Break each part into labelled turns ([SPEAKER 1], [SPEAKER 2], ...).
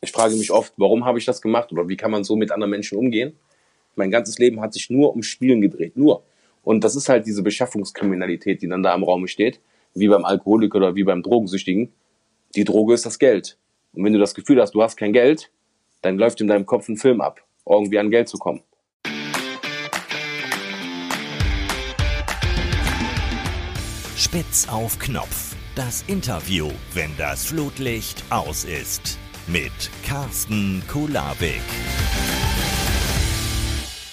[SPEAKER 1] ich frage mich oft, warum habe ich das gemacht oder wie kann man so mit anderen Menschen umgehen? Mein ganzes Leben hat sich nur um Spielen gedreht, nur. Und das ist halt diese Beschaffungskriminalität, die dann da im Raum steht, wie beim Alkoholiker oder wie beim Drogensüchtigen. Die Droge ist das Geld. Und wenn du das Gefühl hast, du hast kein Geld, dann läuft in deinem Kopf ein Film ab, irgendwie an Geld zu kommen.
[SPEAKER 2] Spitz auf Knopf. Das Interview, wenn das Flutlicht aus ist. Mit Carsten Kulabik.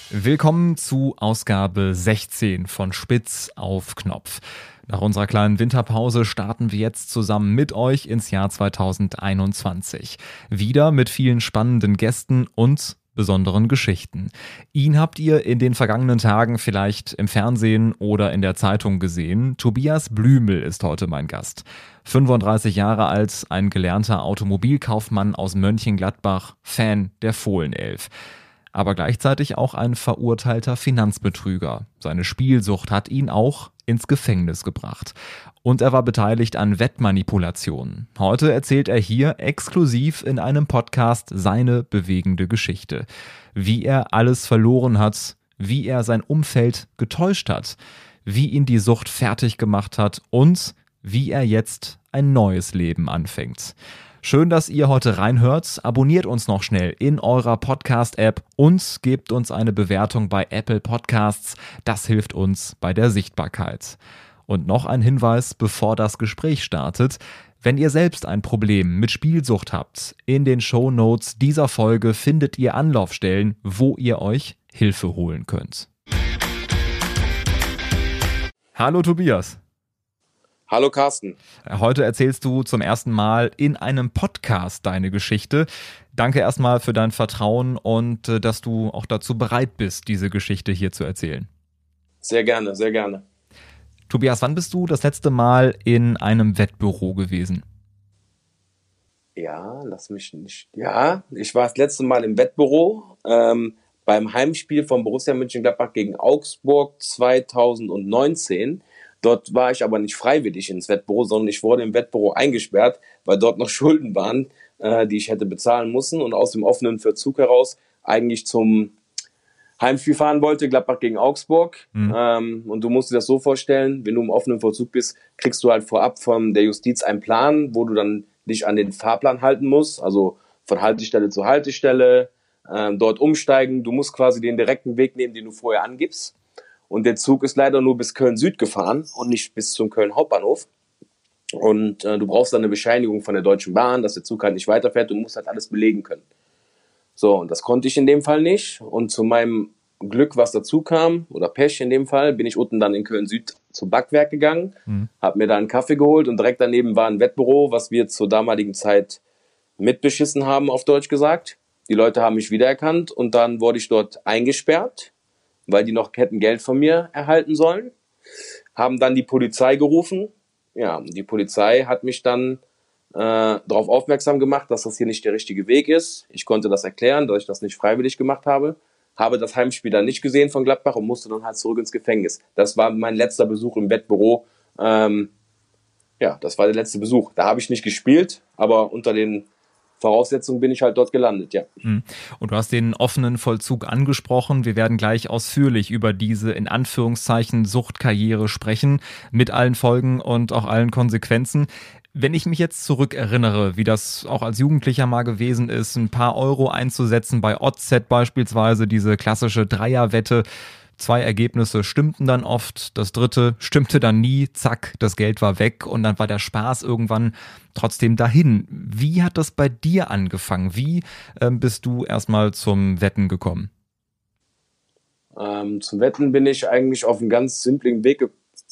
[SPEAKER 3] Willkommen zu Ausgabe 16 von Spitz auf Knopf. Nach unserer kleinen Winterpause starten wir jetzt zusammen mit euch ins Jahr 2021. Wieder mit vielen spannenden Gästen und besonderen Geschichten. Ihn habt ihr in den vergangenen Tagen vielleicht im Fernsehen oder in der Zeitung gesehen. Tobias Blümel ist heute mein Gast. 35 Jahre alt, ein gelernter Automobilkaufmann aus Mönchengladbach, Fan der Fohlenelf aber gleichzeitig auch ein verurteilter Finanzbetrüger. Seine Spielsucht hat ihn auch ins Gefängnis gebracht. Und er war beteiligt an Wettmanipulationen. Heute erzählt er hier exklusiv in einem Podcast seine bewegende Geschichte. Wie er alles verloren hat, wie er sein Umfeld getäuscht hat, wie ihn die Sucht fertig gemacht hat und wie er jetzt ein neues Leben anfängt. Schön, dass ihr heute reinhört. Abonniert uns noch schnell in eurer Podcast-App und gebt uns eine Bewertung bei Apple Podcasts. Das hilft uns bei der Sichtbarkeit. Und noch ein Hinweis, bevor das Gespräch startet. Wenn ihr selbst ein Problem mit Spielsucht habt, in den Show Notes dieser Folge findet ihr Anlaufstellen, wo ihr euch Hilfe holen könnt. Hallo Tobias.
[SPEAKER 1] Hallo Carsten.
[SPEAKER 3] Heute erzählst du zum ersten Mal in einem Podcast deine Geschichte. Danke erstmal für dein Vertrauen und äh, dass du auch dazu bereit bist, diese Geschichte hier zu erzählen.
[SPEAKER 1] Sehr gerne, sehr gerne.
[SPEAKER 3] Tobias, wann bist du das letzte Mal in einem Wettbüro gewesen?
[SPEAKER 1] Ja, lass mich nicht. Ja, ich war das letzte Mal im Wettbüro ähm, beim Heimspiel von Borussia Mönchengladbach gegen Augsburg 2019. Dort war ich aber nicht freiwillig ins Wettbüro, sondern ich wurde im Wettbüro eingesperrt, weil dort noch Schulden waren, äh, die ich hätte bezahlen müssen und aus dem offenen Verzug heraus eigentlich zum Heimspiel fahren wollte, Gladbach gegen Augsburg. Mhm. Ähm, und du musst dir das so vorstellen, wenn du im offenen Vollzug bist, kriegst du halt vorab von der Justiz einen Plan, wo du dann dich an den Fahrplan halten musst, also von Haltestelle zu Haltestelle, äh, dort umsteigen. Du musst quasi den direkten Weg nehmen, den du vorher angibst. Und der Zug ist leider nur bis Köln Süd gefahren und nicht bis zum Köln Hauptbahnhof. Und äh, du brauchst dann eine Bescheinigung von der Deutschen Bahn, dass der Zug halt nicht weiterfährt. Du musst halt alles belegen können. So, und das konnte ich in dem Fall nicht. Und zu meinem Glück, was dazu kam, oder Pech in dem Fall, bin ich unten dann in Köln Süd zum Backwerk gegangen, mhm. habe mir da einen Kaffee geholt und direkt daneben war ein Wettbüro, was wir zur damaligen Zeit mitbeschissen haben, auf Deutsch gesagt. Die Leute haben mich wiedererkannt und dann wurde ich dort eingesperrt weil die noch hätten Geld von mir erhalten sollen. Haben dann die Polizei gerufen. Ja, die Polizei hat mich dann äh, darauf aufmerksam gemacht, dass das hier nicht der richtige Weg ist. Ich konnte das erklären, dass ich das nicht freiwillig gemacht habe. Habe das Heimspiel dann nicht gesehen von Gladbach und musste dann halt zurück ins Gefängnis. Das war mein letzter Besuch im Bettbüro. Ähm, ja, das war der letzte Besuch. Da habe ich nicht gespielt, aber unter den Voraussetzung bin ich halt dort gelandet, ja. Hm.
[SPEAKER 3] Und du hast den offenen Vollzug angesprochen. Wir werden gleich ausführlich über diese in Anführungszeichen Suchtkarriere sprechen, mit allen Folgen und auch allen Konsequenzen. Wenn ich mich jetzt zurückerinnere, wie das auch als Jugendlicher mal gewesen ist, ein paar Euro einzusetzen bei OZ beispielsweise, diese klassische Dreierwette, Zwei Ergebnisse stimmten dann oft, das dritte stimmte dann nie, zack, das Geld war weg und dann war der Spaß irgendwann trotzdem dahin. Wie hat das bei dir angefangen? Wie ähm, bist du erstmal zum Wetten gekommen?
[SPEAKER 1] Ähm, zum Wetten bin ich eigentlich auf einen ganz simplen Weg,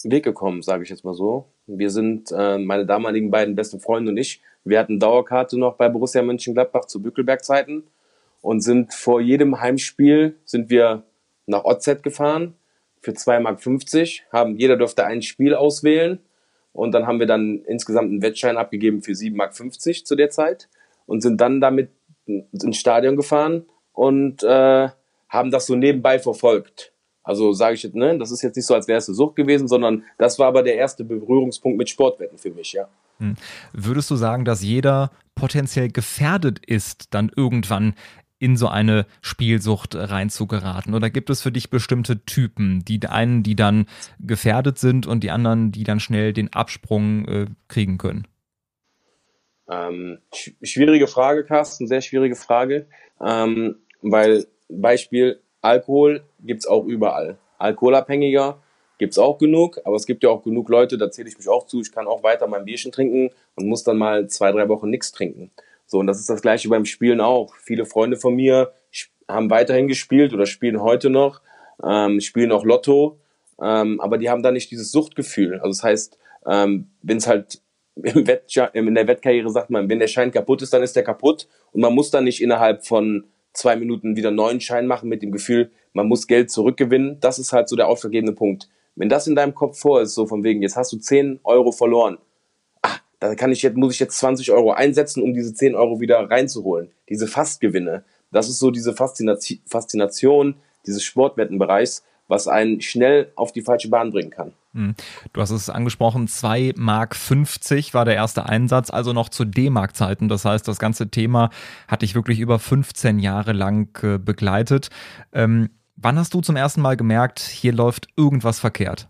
[SPEAKER 1] Weg gekommen, sage ich jetzt mal so. Wir sind, äh, meine damaligen beiden besten Freunde und ich, wir hatten Dauerkarte noch bei Borussia Mönchengladbach zu Bückelberg-Zeiten und sind vor jedem Heimspiel sind wir nach OZ gefahren für 2,50 Mark. Haben, jeder durfte ein Spiel auswählen. Und dann haben wir dann insgesamt einen Wettschein abgegeben für 7,50 Mark zu der Zeit und sind dann damit ins Stadion gefahren und äh, haben das so nebenbei verfolgt. Also sage ich jetzt, ne, das ist jetzt nicht so, als wäre es eine Sucht gewesen, sondern das war aber der erste Berührungspunkt mit Sportwetten für mich, ja. Hm.
[SPEAKER 3] Würdest du sagen, dass jeder potenziell gefährdet ist, dann irgendwann in so eine Spielsucht reinzugeraten? Oder gibt es für dich bestimmte Typen, die einen, die dann gefährdet sind und die anderen, die dann schnell den Absprung äh, kriegen können?
[SPEAKER 1] Ähm, schwierige Frage, Carsten, sehr schwierige Frage, ähm, weil Beispiel Alkohol gibt's auch überall. Alkoholabhängiger gibt's auch genug, aber es gibt ja auch genug Leute, da zähle ich mich auch zu, ich kann auch weiter mein Bierchen trinken und muss dann mal zwei, drei Wochen nichts trinken. So, und das ist das gleiche beim Spielen auch. Viele Freunde von mir haben weiterhin gespielt oder spielen heute noch, ähm, spielen auch Lotto, ähm, aber die haben da nicht dieses Suchtgefühl. Also das heißt, ähm, wenn es halt im in der Wettkarriere sagt man, wenn der Schein kaputt ist, dann ist der kaputt und man muss dann nicht innerhalb von zwei Minuten wieder neuen Schein machen mit dem Gefühl, man muss Geld zurückgewinnen. Das ist halt so der ausschlaggebende Punkt. Wenn das in deinem Kopf vor ist, so von wegen, jetzt hast du 10 Euro verloren, da kann ich jetzt, muss ich jetzt 20 Euro einsetzen, um diese 10 Euro wieder reinzuholen. Diese Fastgewinne. Das ist so diese Faszination, Faszination dieses Sportwettenbereichs, was einen schnell auf die falsche Bahn bringen kann.
[SPEAKER 3] Hm. Du hast es angesprochen, 2 Mark 50 war der erste Einsatz, also noch zu D-Mark-Zeiten. Das heißt, das ganze Thema hat dich wirklich über 15 Jahre lang äh, begleitet. Ähm, wann hast du zum ersten Mal gemerkt, hier läuft irgendwas verkehrt?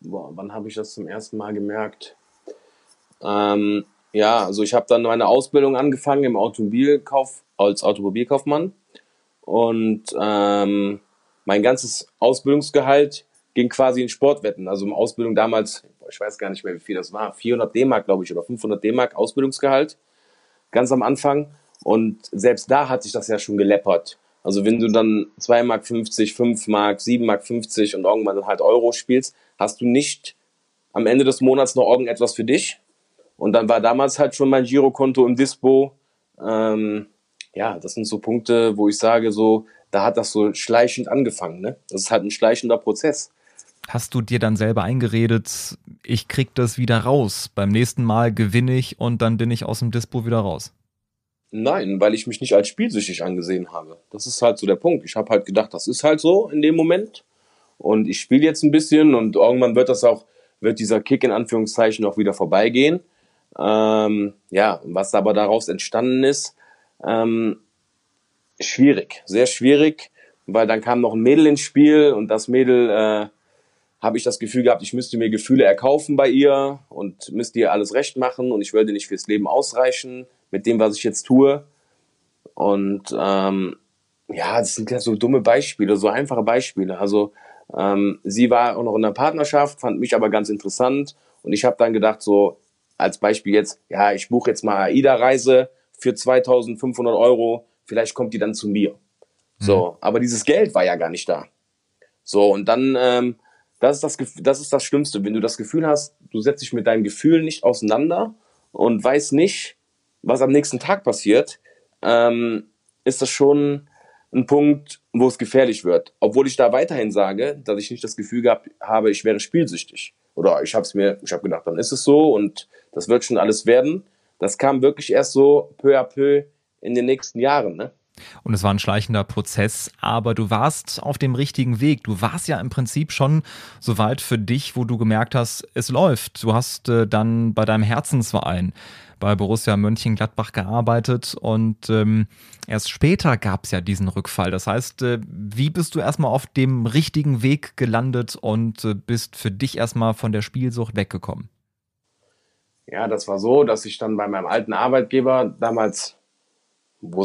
[SPEAKER 1] Boah, wann habe ich das zum ersten Mal gemerkt? Ähm, ja, also ich habe dann meine Ausbildung angefangen im Automobilkauf als Automobilkaufmann und ähm, mein ganzes Ausbildungsgehalt ging quasi in Sportwetten. Also in Ausbildung damals, ich weiß gar nicht mehr, wie viel das war, 400 D-Mark, glaube ich, oder 500 D-Mark Ausbildungsgehalt, ganz am Anfang. Und selbst da hat sich das ja schon geleppert. Also wenn du dann 2 Mark 50, 5 Mark, 7 Mark 50 und irgendwann dann halt Euro spielst, hast du nicht am Ende des Monats noch irgendetwas für dich, und dann war damals halt schon mein Girokonto im Dispo. Ähm, ja, das sind so Punkte, wo ich sage, so, da hat das so schleichend angefangen. Ne? Das ist halt ein schleichender Prozess.
[SPEAKER 3] Hast du dir dann selber eingeredet, ich krieg das wieder raus. Beim nächsten Mal gewinne ich und dann bin ich aus dem Dispo wieder raus?
[SPEAKER 1] Nein, weil ich mich nicht als spielsüchtig angesehen habe. Das ist halt so der Punkt. Ich habe halt gedacht, das ist halt so in dem Moment. Und ich spiele jetzt ein bisschen und irgendwann wird das auch, wird dieser Kick in Anführungszeichen auch wieder vorbeigehen. Ähm, ja, was aber daraus entstanden ist, ähm, schwierig, sehr schwierig, weil dann kam noch ein Mädel ins Spiel und das Mädel äh, habe ich das Gefühl gehabt, ich müsste mir Gefühle erkaufen bei ihr und müsste ihr alles recht machen und ich würde nicht fürs Leben ausreichen mit dem, was ich jetzt tue. Und ähm, ja, das sind ja so dumme Beispiele, so einfache Beispiele. Also ähm, sie war auch noch in einer Partnerschaft, fand mich aber ganz interessant und ich habe dann gedacht so, als Beispiel jetzt, ja, ich buche jetzt mal AIDA-Reise für 2500 Euro, vielleicht kommt die dann zu mir. So, mhm. aber dieses Geld war ja gar nicht da. So, und dann, ähm, das ist das, das ist das Schlimmste, wenn du das Gefühl hast, du setzt dich mit deinem Gefühl nicht auseinander und weißt nicht, was am nächsten Tag passiert, ähm, ist das schon ein Punkt, wo es gefährlich wird. Obwohl ich da weiterhin sage, dass ich nicht das Gefühl gehabt habe, ich wäre spielsüchtig. Oder ich habe es mir, ich habe gedacht, dann ist es so und das wird schon alles werden. Das kam wirklich erst so peu à peu in den nächsten Jahren. Ne?
[SPEAKER 3] Und es war ein schleichender Prozess, aber du warst auf dem richtigen Weg. Du warst ja im Prinzip schon so weit für dich, wo du gemerkt hast, es läuft. Du hast äh, dann bei deinem Herzensverein bei Borussia Mönchengladbach gearbeitet und ähm, erst später gab es ja diesen Rückfall. Das heißt, äh, wie bist du erstmal auf dem richtigen Weg gelandet und äh, bist für dich erstmal von der Spielsucht weggekommen?
[SPEAKER 1] Ja, das war so, dass ich dann bei meinem alten Arbeitgeber damals, wo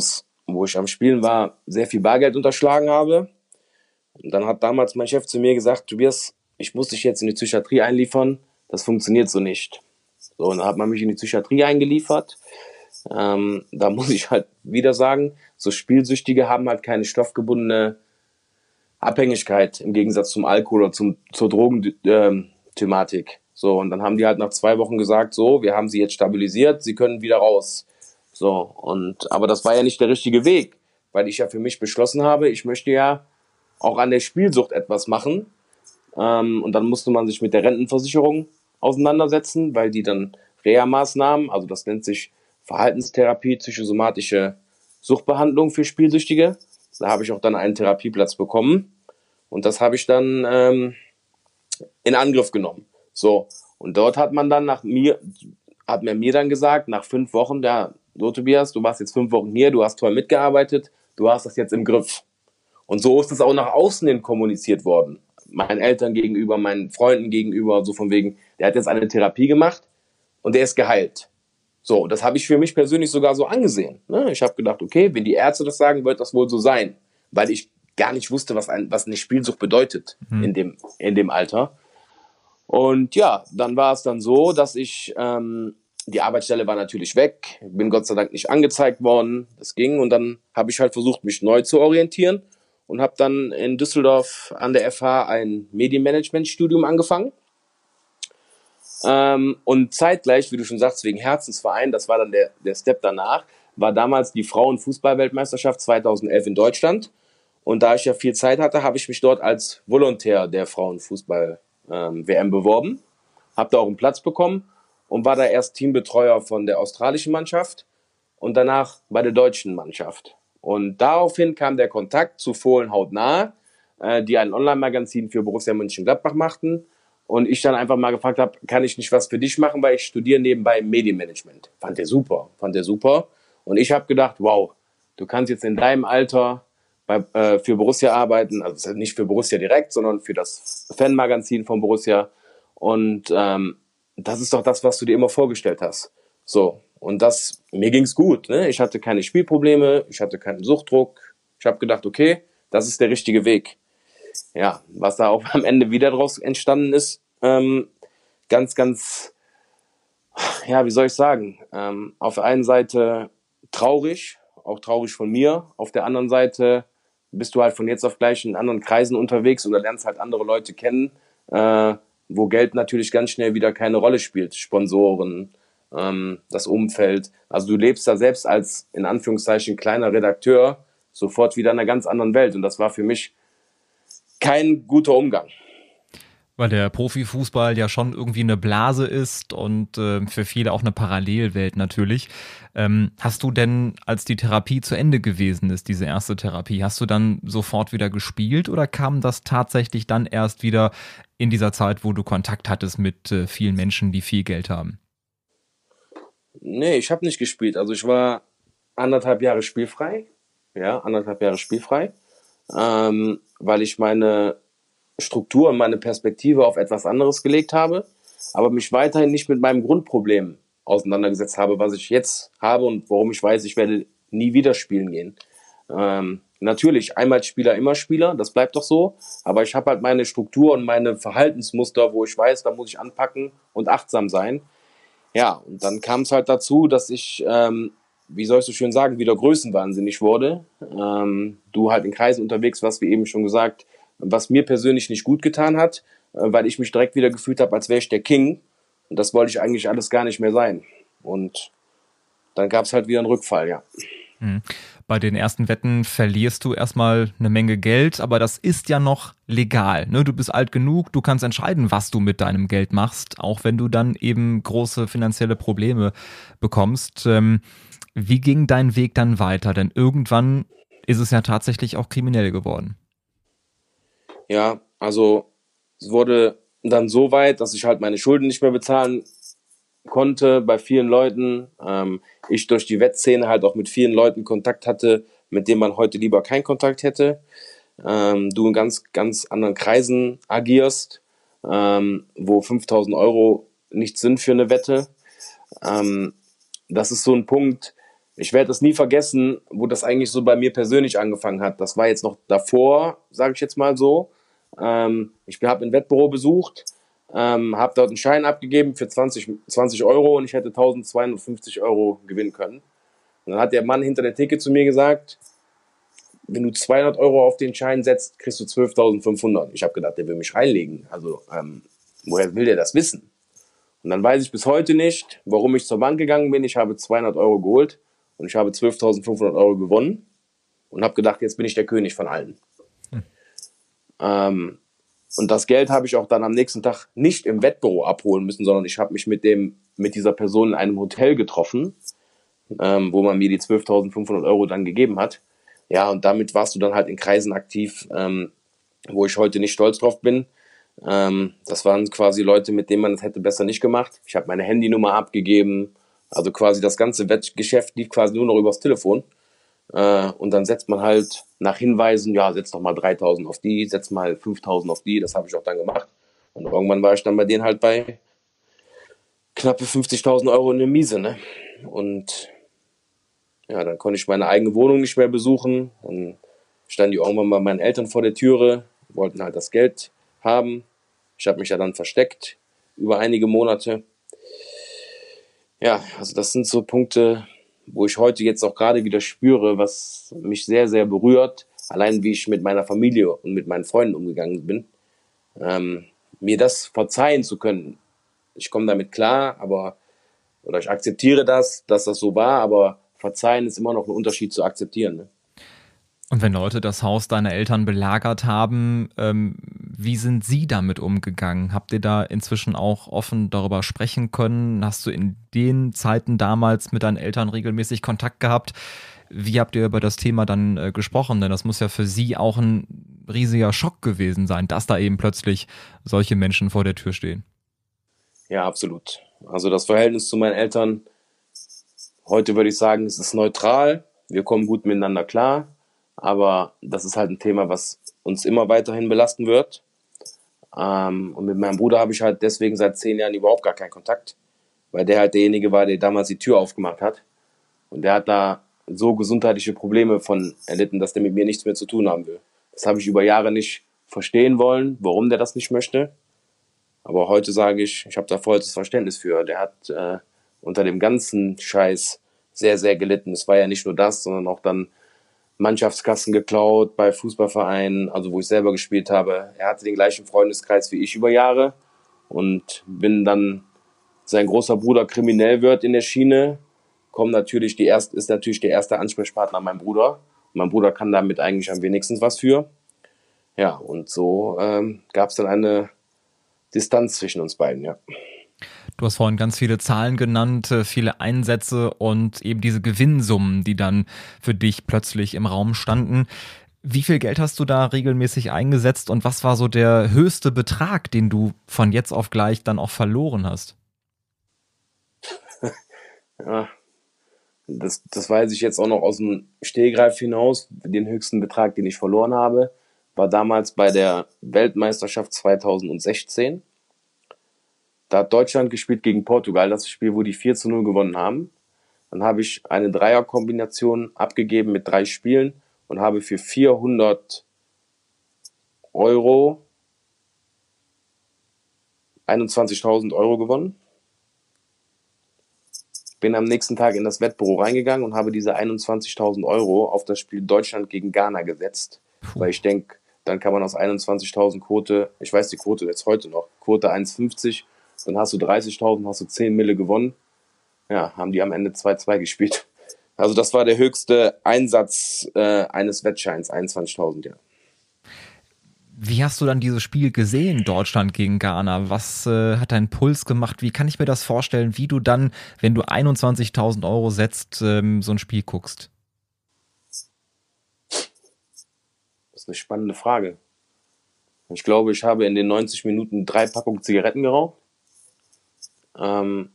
[SPEAKER 1] ich am Spielen war, sehr viel Bargeld unterschlagen habe. Und dann hat damals mein Chef zu mir gesagt, Tobias, ich muss dich jetzt in die Psychiatrie einliefern, das funktioniert so nicht. So, und dann hat man mich in die Psychiatrie eingeliefert. Ähm, da muss ich halt wieder sagen, so Spielsüchtige haben halt keine stoffgebundene Abhängigkeit im Gegensatz zum Alkohol oder zum, zur Drogenthematik. Ähm, so, und dann haben die halt nach zwei Wochen gesagt, so, wir haben sie jetzt stabilisiert, sie können wieder raus. So, und, aber das war ja nicht der richtige Weg, weil ich ja für mich beschlossen habe, ich möchte ja auch an der Spielsucht etwas machen. Ähm, und dann musste man sich mit der Rentenversicherung auseinandersetzen, weil die dann Reha-Maßnahmen, also das nennt sich Verhaltenstherapie, psychosomatische Suchtbehandlung für Spielsüchtige. Da habe ich auch dann einen Therapieplatz bekommen. Und das habe ich dann ähm, in Angriff genommen. So, und dort hat man dann nach mir, hat man mir dann gesagt, nach fünf Wochen, ja, so Tobias, du warst jetzt fünf Wochen hier, du hast toll mitgearbeitet, du hast das jetzt im Griff. Und so ist es auch nach außen hin kommuniziert worden. Meinen Eltern gegenüber, meinen Freunden gegenüber, so von wegen, der hat jetzt eine Therapie gemacht und der ist geheilt. So, das habe ich für mich persönlich sogar so angesehen. Ne? Ich habe gedacht, okay, wenn die Ärzte das sagen, wird das wohl so sein, weil ich gar nicht wusste, was, ein, was eine Spielsucht bedeutet mhm. in, dem, in dem Alter. Und ja, dann war es dann so, dass ich, ähm, die Arbeitsstelle war natürlich weg, bin Gott sei Dank nicht angezeigt worden, das ging und dann habe ich halt versucht, mich neu zu orientieren und habe dann in Düsseldorf an der FH ein Medienmanagement-Studium angefangen. Ähm, und zeitgleich, wie du schon sagst, wegen Herzensverein, das war dann der, der Step danach, war damals die Frauenfußball-Weltmeisterschaft 2011 in Deutschland. Und da ich ja viel Zeit hatte, habe ich mich dort als Volontär der Frauenfußball ähm, beworben, habe da auch einen Platz bekommen und war da erst Teambetreuer von der australischen Mannschaft und danach bei der deutschen Mannschaft. Und daraufhin kam der Kontakt zu Fohlen hautnah, äh, die ein Online-Magazin für Borussia Mönchengladbach machten. Und ich dann einfach mal gefragt habe, kann ich nicht was für dich machen, weil ich studiere nebenbei Medienmanagement. Fand der super, fand der super. Und ich habe gedacht, wow, du kannst jetzt in deinem Alter bei, äh, für Borussia arbeiten, also nicht für Borussia direkt, sondern für das Fanmagazin von Borussia. Und ähm, das ist doch das, was du dir immer vorgestellt hast. So, und das, mir ging's gut. Ne? Ich hatte keine Spielprobleme, ich hatte keinen Suchtdruck. Ich habe gedacht, okay, das ist der richtige Weg. Ja, was da auch am Ende wieder draus entstanden ist, ähm, ganz, ganz, ja, wie soll ich sagen, ähm, auf der einen Seite traurig, auch traurig von mir, auf der anderen Seite bist du halt von jetzt auf gleich in anderen Kreisen unterwegs oder lernst halt andere Leute kennen, äh, wo Geld natürlich ganz schnell wieder keine Rolle spielt. Sponsoren, ähm, das Umfeld. Also du lebst da selbst als in Anführungszeichen kleiner Redakteur sofort wieder in einer ganz anderen Welt. Und das war für mich kein guter Umgang
[SPEAKER 3] weil der Profifußball ja schon irgendwie eine Blase ist und äh, für viele auch eine Parallelwelt natürlich. Ähm, hast du denn, als die Therapie zu Ende gewesen ist, diese erste Therapie, hast du dann sofort wieder gespielt oder kam das tatsächlich dann erst wieder in dieser Zeit, wo du Kontakt hattest mit äh, vielen Menschen, die viel Geld haben?
[SPEAKER 1] Nee, ich habe nicht gespielt. Also ich war anderthalb Jahre spielfrei. Ja, anderthalb Jahre spielfrei. Ähm, weil ich meine Struktur und meine Perspektive auf etwas anderes gelegt habe, aber mich weiterhin nicht mit meinem Grundproblem auseinandergesetzt habe, was ich jetzt habe und warum ich weiß, ich werde nie wieder spielen gehen. Ähm, natürlich, einmal Spieler, immer Spieler, das bleibt doch so, aber ich habe halt meine Struktur und meine Verhaltensmuster, wo ich weiß, da muss ich anpacken und achtsam sein. Ja, und dann kam es halt dazu, dass ich, ähm, wie soll ich so schön sagen, wieder größenwahnsinnig wurde. Ähm, du halt in Kreisen unterwegs warst, wie eben schon gesagt, was mir persönlich nicht gut getan hat, äh, weil ich mich direkt wieder gefühlt habe, als wäre ich der King. Und das wollte ich eigentlich alles gar nicht mehr sein. Und dann gab es halt wieder einen Rückfall, ja.
[SPEAKER 3] Mhm. Bei den ersten Wetten verlierst du erstmal eine Menge Geld, aber das ist ja noch legal. Ne? Du bist alt genug, du kannst entscheiden, was du mit deinem Geld machst, auch wenn du dann eben große finanzielle Probleme bekommst. Ähm, wie ging dein Weg dann weiter? Denn irgendwann ist es ja tatsächlich auch kriminell geworden.
[SPEAKER 1] Ja, also es wurde dann so weit, dass ich halt meine Schulden nicht mehr bezahlen konnte bei vielen Leuten. Ähm, ich durch die Wettszene halt auch mit vielen Leuten Kontakt hatte, mit denen man heute lieber keinen Kontakt hätte. Ähm, du in ganz, ganz anderen Kreisen agierst, ähm, wo 5000 Euro nichts sind für eine Wette. Ähm, das ist so ein Punkt, ich werde das nie vergessen, wo das eigentlich so bei mir persönlich angefangen hat. Das war jetzt noch davor, sage ich jetzt mal so. Ähm, ich habe ein Wettbüro besucht, ähm, habe dort einen Schein abgegeben für 20, 20 Euro und ich hätte 1250 Euro gewinnen können. Und dann hat der Mann hinter der Theke zu mir gesagt, wenn du 200 Euro auf den Schein setzt, kriegst du 12.500. Ich habe gedacht, der will mich reinlegen. Also ähm, woher will der das wissen? Und dann weiß ich bis heute nicht, warum ich zur Bank gegangen bin. Ich habe 200 Euro geholt und ich habe 12.500 Euro gewonnen und habe gedacht, jetzt bin ich der König von allen. Ähm, und das Geld habe ich auch dann am nächsten Tag nicht im Wettbüro abholen müssen, sondern ich habe mich mit dem mit dieser Person in einem Hotel getroffen, ähm, wo man mir die 12.500 Euro dann gegeben hat. Ja, und damit warst du dann halt in Kreisen aktiv, ähm, wo ich heute nicht stolz drauf bin. Ähm, das waren quasi Leute, mit denen man es hätte besser nicht gemacht. Ich habe meine Handynummer abgegeben. Also quasi das ganze Wettgeschäft lief quasi nur noch übers Telefon. Äh, und dann setzt man halt nach Hinweisen, ja, setz doch mal 3000 auf die, setz mal 5000 auf die. Das habe ich auch dann gemacht. Und irgendwann war ich dann bei denen halt bei knappe 50.000 Euro in der Miese. Ne? Und ja, dann konnte ich meine eigene Wohnung nicht mehr besuchen. Dann standen die irgendwann bei meinen Eltern vor der Türe, wollten halt das Geld haben. Ich habe mich ja dann versteckt über einige Monate. Ja, also das sind so Punkte, wo ich heute jetzt auch gerade wieder spüre, was mich sehr, sehr berührt. Allein wie ich mit meiner Familie und mit meinen Freunden umgegangen bin. Ähm, mir das verzeihen zu können. Ich komme damit klar, aber oder ich akzeptiere das, dass das so war, aber verzeihen ist immer noch ein Unterschied zu akzeptieren. Ne?
[SPEAKER 3] Und wenn Leute das Haus deiner Eltern belagert haben, ähm, wie sind sie damit umgegangen? Habt ihr da inzwischen auch offen darüber sprechen können? Hast du in den Zeiten damals mit deinen Eltern regelmäßig Kontakt gehabt? Wie habt ihr über das Thema dann äh, gesprochen? Denn das muss ja für sie auch ein riesiger Schock gewesen sein, dass da eben plötzlich solche Menschen vor der Tür stehen.
[SPEAKER 1] Ja, absolut. Also das Verhältnis zu meinen Eltern, heute würde ich sagen, es ist neutral. Wir kommen gut miteinander klar aber das ist halt ein Thema, was uns immer weiterhin belasten wird. Ähm, und mit meinem Bruder habe ich halt deswegen seit zehn Jahren überhaupt gar keinen Kontakt, weil der halt derjenige war, der damals die Tür aufgemacht hat. Und der hat da so gesundheitliche Probleme von erlitten, dass der mit mir nichts mehr zu tun haben will. Das habe ich über Jahre nicht verstehen wollen, warum der das nicht möchte. Aber heute sage ich, ich habe da vollstes Verständnis für. Der hat äh, unter dem ganzen Scheiß sehr, sehr gelitten. Es war ja nicht nur das, sondern auch dann Mannschaftskassen geklaut bei Fußballvereinen, also wo ich selber gespielt habe. Er hatte den gleichen Freundeskreis wie ich über Jahre und bin dann sein großer Bruder kriminell wird in der Schiene, kommt natürlich die erst, ist natürlich der erste Ansprechpartner mein Bruder. Mein Bruder kann damit eigentlich am wenigsten was für. Ja, und so ähm, gab es dann eine Distanz zwischen uns beiden, ja.
[SPEAKER 3] Du hast vorhin ganz viele Zahlen genannt, äh, viele Einsätze und eben diese Gewinnsummen, die dann für dich plötzlich im Raum standen. Wie viel Geld hast du da regelmäßig eingesetzt und was war so der höchste Betrag, den du von jetzt auf gleich dann auch verloren hast?
[SPEAKER 1] ja, das, das weiß ich jetzt auch noch aus dem Stehgreif hinaus. Den höchsten Betrag, den ich verloren habe, war damals bei der Weltmeisterschaft 2016. Da hat Deutschland gespielt gegen Portugal, das Spiel, wo die 4 zu 0 gewonnen haben. Dann habe ich eine Dreierkombination abgegeben mit drei Spielen und habe für 400 Euro 21.000 Euro gewonnen. Bin am nächsten Tag in das Wettbüro reingegangen und habe diese 21.000 Euro auf das Spiel Deutschland gegen Ghana gesetzt. Weil ich denke, dann kann man aus 21.000 Quote, ich weiß die Quote jetzt heute noch, Quote 1,50 dann hast du 30.000, hast du 10 Mille gewonnen. Ja, haben die am Ende 2-2 gespielt. Also das war der höchste Einsatz äh, eines Wettscheins, 21.000, ja.
[SPEAKER 3] Wie hast du dann dieses Spiel gesehen, Deutschland gegen Ghana? Was äh, hat dein Puls gemacht? Wie kann ich mir das vorstellen, wie du dann, wenn du 21.000 Euro setzt, ähm, so ein Spiel guckst?
[SPEAKER 1] Das ist eine spannende Frage. Ich glaube, ich habe in den 90 Minuten drei Packungen Zigaretten geraucht. Ähm,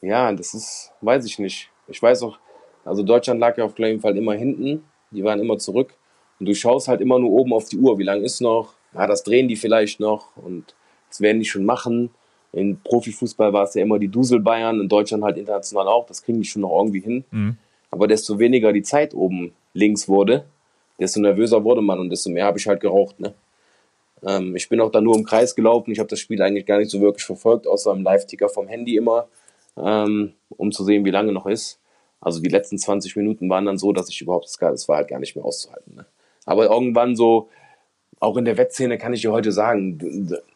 [SPEAKER 1] ja, das ist, weiß ich nicht. Ich weiß auch, also Deutschland lag ja auf jeden Fall immer hinten. Die waren immer zurück. Und du schaust halt immer nur oben auf die Uhr. Wie lange ist noch? Ja, das drehen die vielleicht noch. Und das werden die schon machen. In Profifußball war es ja immer die Dusel Bayern, in Deutschland halt international auch. Das kriegen die schon noch irgendwie hin. Mhm. Aber desto weniger die Zeit oben links wurde, desto nervöser wurde man und desto mehr habe ich halt geraucht. Ne? Ähm, ich bin auch da nur im Kreis gelaufen. Ich habe das Spiel eigentlich gar nicht so wirklich verfolgt, außer im Live-Ticker vom Handy immer, ähm, um zu sehen, wie lange noch ist. Also die letzten 20 Minuten waren dann so, dass ich überhaupt, das war halt gar nicht mehr auszuhalten. Ne? Aber irgendwann so, auch in der Wettszene kann ich dir heute sagen,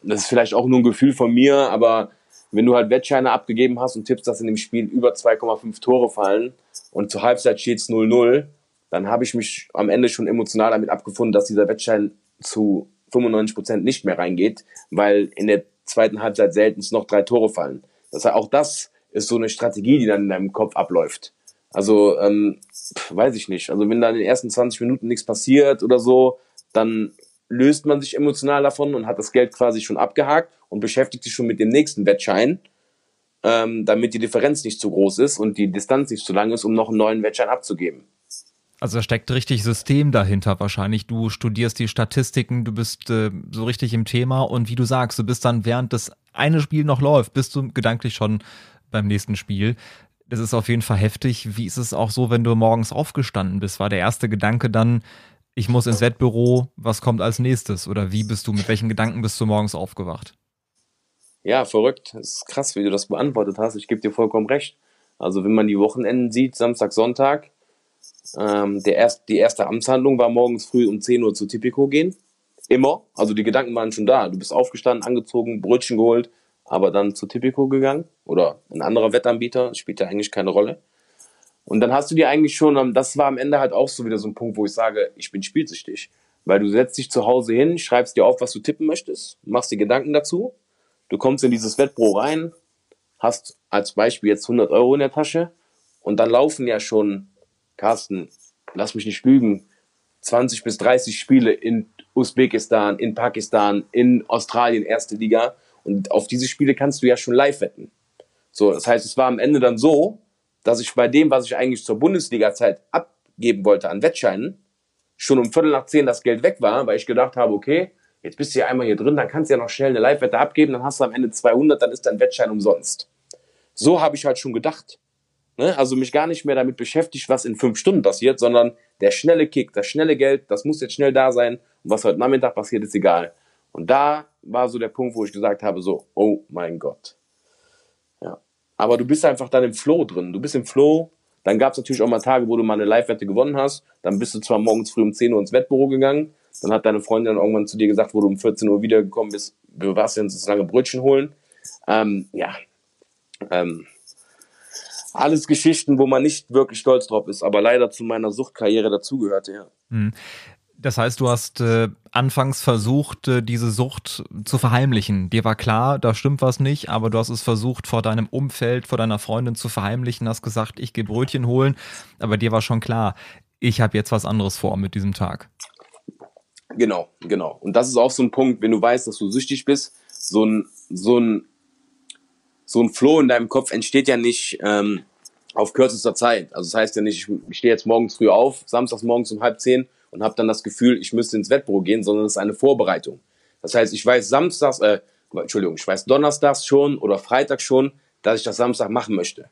[SPEAKER 1] das ist vielleicht auch nur ein Gefühl von mir, aber wenn du halt Wettscheine abgegeben hast und tippst, dass in dem Spiel über 2,5 Tore fallen und zur Halbzeit steht es 0-0, dann habe ich mich am Ende schon emotional damit abgefunden, dass dieser Wettschein zu 95 Prozent nicht mehr reingeht, weil in der zweiten Halbzeit selten noch drei Tore fallen. Das heißt, auch das ist so eine Strategie, die dann in deinem Kopf abläuft. Also, ähm, weiß ich nicht. Also, wenn da in den ersten 20 Minuten nichts passiert oder so, dann löst man sich emotional davon und hat das Geld quasi schon abgehakt und beschäftigt sich schon mit dem nächsten Wettschein, ähm, damit die Differenz nicht zu groß ist und die Distanz nicht zu lang ist, um noch einen neuen Wettschein abzugeben.
[SPEAKER 3] Also da steckt richtig System dahinter wahrscheinlich. Du studierst die Statistiken, du bist äh, so richtig im Thema und wie du sagst, du bist dann während das eine Spiel noch läuft, bist du gedanklich schon beim nächsten Spiel. Das ist auf jeden Fall heftig. Wie ist es auch so, wenn du morgens aufgestanden bist? War der erste Gedanke dann, ich muss ins Wettbüro, was kommt als nächstes? Oder wie bist du, mit welchen Gedanken bist du morgens aufgewacht?
[SPEAKER 1] Ja, verrückt. Es ist krass, wie du das beantwortet hast. Ich gebe dir vollkommen recht. Also wenn man die Wochenenden sieht, Samstag, Sonntag, ähm, der erst, die erste Amtshandlung war morgens früh um 10 Uhr zu Tipico gehen. Immer. Also die Gedanken waren schon da. Du bist aufgestanden, angezogen, Brötchen geholt, aber dann zu Tipico gegangen. Oder ein anderer Wettanbieter, spielt ja eigentlich keine Rolle. Und dann hast du dir eigentlich schon, das war am Ende halt auch so wieder so ein Punkt, wo ich sage, ich bin spielsüchtig. Weil du setzt dich zu Hause hin, schreibst dir auf, was du tippen möchtest, machst dir Gedanken dazu. Du kommst in dieses Wettbüro rein, hast als Beispiel jetzt 100 Euro in der Tasche und dann laufen ja schon Carsten, lass mich nicht lügen, 20 bis 30 Spiele in Usbekistan, in Pakistan, in Australien, erste Liga. Und auf diese Spiele kannst du ja schon live wetten. So, das heißt, es war am Ende dann so, dass ich bei dem, was ich eigentlich zur Bundesliga-Zeit abgeben wollte an Wettscheinen, schon um Viertel nach zehn das Geld weg war, weil ich gedacht habe, okay, jetzt bist du ja einmal hier drin, dann kannst du ja noch schnell eine Live-Wette abgeben, dann hast du am Ende 200, dann ist dein Wettschein umsonst. So habe ich halt schon gedacht. Ne? Also mich gar nicht mehr damit beschäftigt, was in fünf Stunden passiert, sondern der schnelle Kick, das schnelle Geld, das muss jetzt schnell da sein. Und was heute Nachmittag passiert, ist egal. Und da war so der Punkt, wo ich gesagt habe, so, oh mein Gott. Ja. Aber du bist einfach dann im Flow drin. Du bist im Flow. Dann gab es natürlich auch mal Tage, wo du mal eine Live-Wette gewonnen hast. Dann bist du zwar morgens früh um 10 Uhr ins Wettbüro gegangen. Dann hat deine Freundin irgendwann zu dir gesagt, wo du um 14 Uhr wiedergekommen bist, du warst jetzt so lange Brötchen holen. Ähm, ja. Ähm, alles Geschichten, wo man nicht wirklich stolz drauf ist, aber leider zu meiner Suchtkarriere dazugehörte, ja.
[SPEAKER 3] Hm. Das heißt, du hast äh, anfangs versucht, äh, diese Sucht zu verheimlichen. Dir war klar, da stimmt was nicht, aber du hast es versucht, vor deinem Umfeld, vor deiner Freundin zu verheimlichen, hast gesagt, ich gehe Brötchen holen, aber dir war schon klar, ich habe jetzt was anderes vor mit diesem Tag.
[SPEAKER 1] Genau, genau. Und das ist auch so ein Punkt, wenn du weißt, dass du süchtig bist, so ein, so ein so ein Flow in deinem Kopf entsteht ja nicht ähm, auf kürzester Zeit. Also das heißt ja nicht, ich, ich stehe jetzt morgens früh auf, samstags morgens um halb zehn und habe dann das Gefühl, ich müsste ins Wettbüro gehen, sondern es ist eine Vorbereitung. Das heißt, ich weiß samstags, äh, Entschuldigung, ich weiß donnerstags schon oder freitags schon, dass ich das Samstag machen möchte.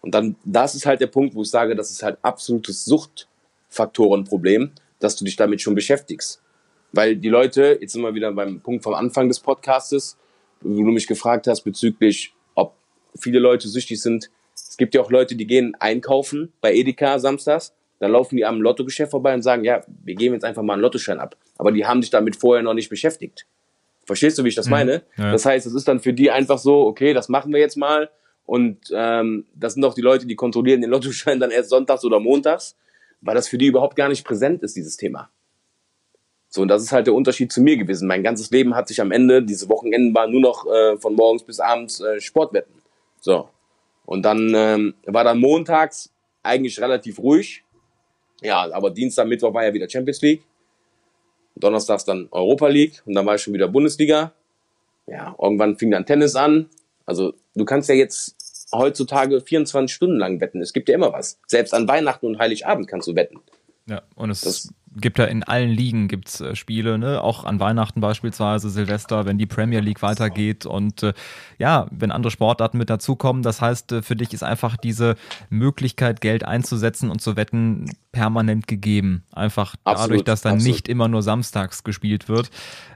[SPEAKER 1] Und dann, das ist halt der Punkt, wo ich sage, das ist halt absolutes Suchtfaktorenproblem, dass du dich damit schon beschäftigst. Weil die Leute, jetzt sind wir wieder beim Punkt vom Anfang des Podcastes, wo du mich gefragt hast bezüglich viele Leute süchtig sind. Es gibt ja auch Leute, die gehen einkaufen bei Edeka samstags, dann laufen die am Lottogeschäft vorbei und sagen, ja, wir geben jetzt einfach mal einen Lottoschein ab. Aber die haben sich damit vorher noch nicht beschäftigt. Verstehst du, wie ich das mhm. meine? Ja. Das heißt, es ist dann für die einfach so, okay, das machen wir jetzt mal. Und ähm, das sind auch die Leute, die kontrollieren den Lottoschein dann erst sonntags oder montags, weil das für die überhaupt gar nicht präsent ist, dieses Thema. So, und das ist halt der Unterschied zu mir gewesen. Mein ganzes Leben hat sich am Ende, diese Wochenenden waren nur noch äh, von morgens bis abends äh, Sportwetten. So. Und dann ähm, war dann montags eigentlich relativ ruhig. Ja, aber Dienstag, Mittwoch war ja wieder Champions League. Donnerstags dann Europa League und dann war ich schon wieder Bundesliga. Ja, irgendwann fing dann Tennis an. Also du kannst ja jetzt heutzutage 24 Stunden lang wetten. Es gibt ja immer was. Selbst an Weihnachten und Heiligabend kannst du wetten.
[SPEAKER 3] Ja, und es das, gibt ja in allen Ligen gibt's äh, Spiele, ne? auch an Weihnachten beispielsweise, Silvester, wenn die Premier League weitergeht und äh, ja, wenn andere Sportarten mit dazukommen. Das heißt, äh, für dich ist einfach diese Möglichkeit, Geld einzusetzen und zu wetten, permanent gegeben. Einfach absolut, dadurch, dass dann absolut. nicht immer nur samstags gespielt wird.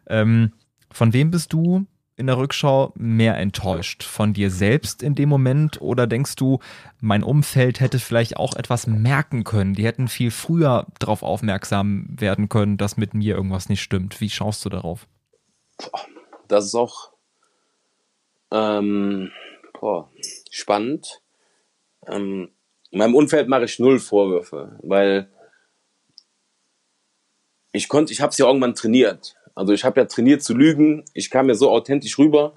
[SPEAKER 3] Ähm, von wem bist du in der Rückschau mehr enttäuscht? Von dir selbst in dem Moment oder denkst du, mein Umfeld hätte vielleicht auch etwas merken können? Die hätten viel früher darauf aufmerksam werden können, dass mit mir irgendwas nicht stimmt. Wie schaust du darauf?
[SPEAKER 1] Das ist auch ähm, boah, spannend. Ähm, meinem Umfeld mache ich null Vorwürfe, weil ich konnte, ich habe es ja irgendwann trainiert. Also ich habe ja trainiert zu lügen, ich kam ja so authentisch rüber.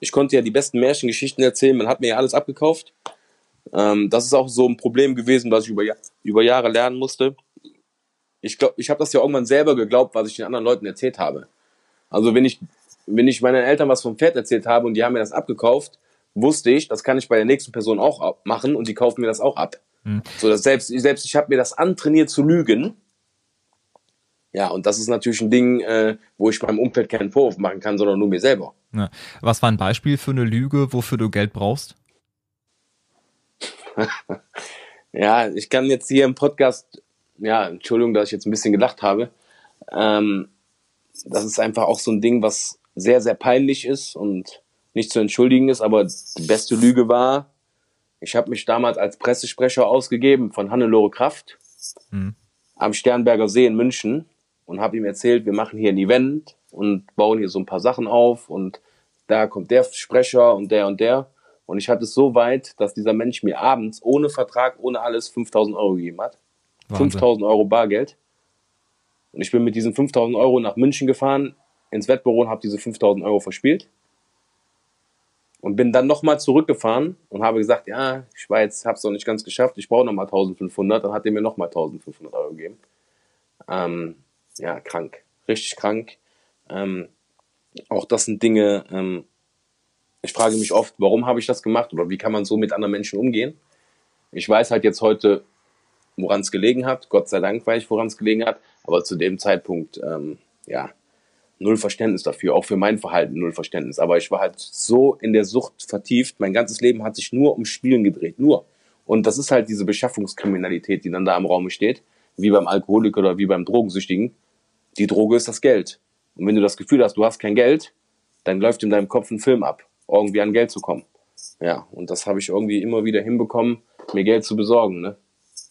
[SPEAKER 1] Ich konnte ja die besten Märchengeschichten erzählen, man hat mir ja alles abgekauft. Ähm, das ist auch so ein Problem gewesen, was ich über, über Jahre lernen musste. Ich glaube, ich habe das ja irgendwann selber geglaubt, was ich den anderen Leuten erzählt habe. Also wenn ich, wenn ich meinen Eltern was vom Pferd erzählt habe und die haben mir das abgekauft, wusste ich, das kann ich bei der nächsten Person auch machen und die kaufen mir das auch ab. Mhm. So, dass selbst, selbst ich habe mir das antrainiert zu lügen. Ja, und das ist natürlich ein Ding, äh, wo ich meinem Umfeld keinen Vorwurf machen kann, sondern nur mir selber. Ja.
[SPEAKER 3] Was war ein Beispiel für eine Lüge, wofür du Geld brauchst?
[SPEAKER 1] ja, ich kann jetzt hier im Podcast, ja, Entschuldigung, dass ich jetzt ein bisschen gedacht habe. Ähm, das ist einfach auch so ein Ding, was sehr, sehr peinlich ist und nicht zu entschuldigen ist, aber die beste Lüge war, ich habe mich damals als Pressesprecher ausgegeben von Hannelore Kraft mhm. am Sternberger See in München und habe ihm erzählt, wir machen hier ein Event und bauen hier so ein paar Sachen auf und da kommt der Sprecher und der und der. Und ich hatte es so weit, dass dieser Mensch mir abends ohne Vertrag, ohne alles 5000 Euro gegeben hat. 5000 Euro Bargeld. Und ich bin mit diesen 5000 Euro nach München gefahren, ins Wettbüro und habe diese 5000 Euro verspielt. Und bin dann nochmal zurückgefahren und habe gesagt, ja, ich war jetzt, hab's noch nicht ganz geschafft, ich brauche nochmal 1500. Dann hat er mir nochmal 1500 Euro gegeben. Ähm, ja, krank. Richtig krank. Ähm, auch das sind Dinge, ähm, ich frage mich oft, warum habe ich das gemacht oder wie kann man so mit anderen Menschen umgehen? Ich weiß halt jetzt heute, woran es gelegen hat. Gott sei Dank weiß ich, woran es gelegen hat. Aber zu dem Zeitpunkt, ähm, ja, null Verständnis dafür. Auch für mein Verhalten null Verständnis. Aber ich war halt so in der Sucht vertieft. Mein ganzes Leben hat sich nur um Spielen gedreht. Nur. Und das ist halt diese Beschaffungskriminalität, die dann da im Raum steht. Wie beim Alkoholiker oder wie beim Drogensüchtigen. Die Droge ist das Geld. Und wenn du das Gefühl hast, du hast kein Geld, dann läuft in deinem Kopf ein Film ab irgendwie an Geld zu kommen. Ja, und das habe ich irgendwie immer wieder hinbekommen, mir Geld zu besorgen. Ne?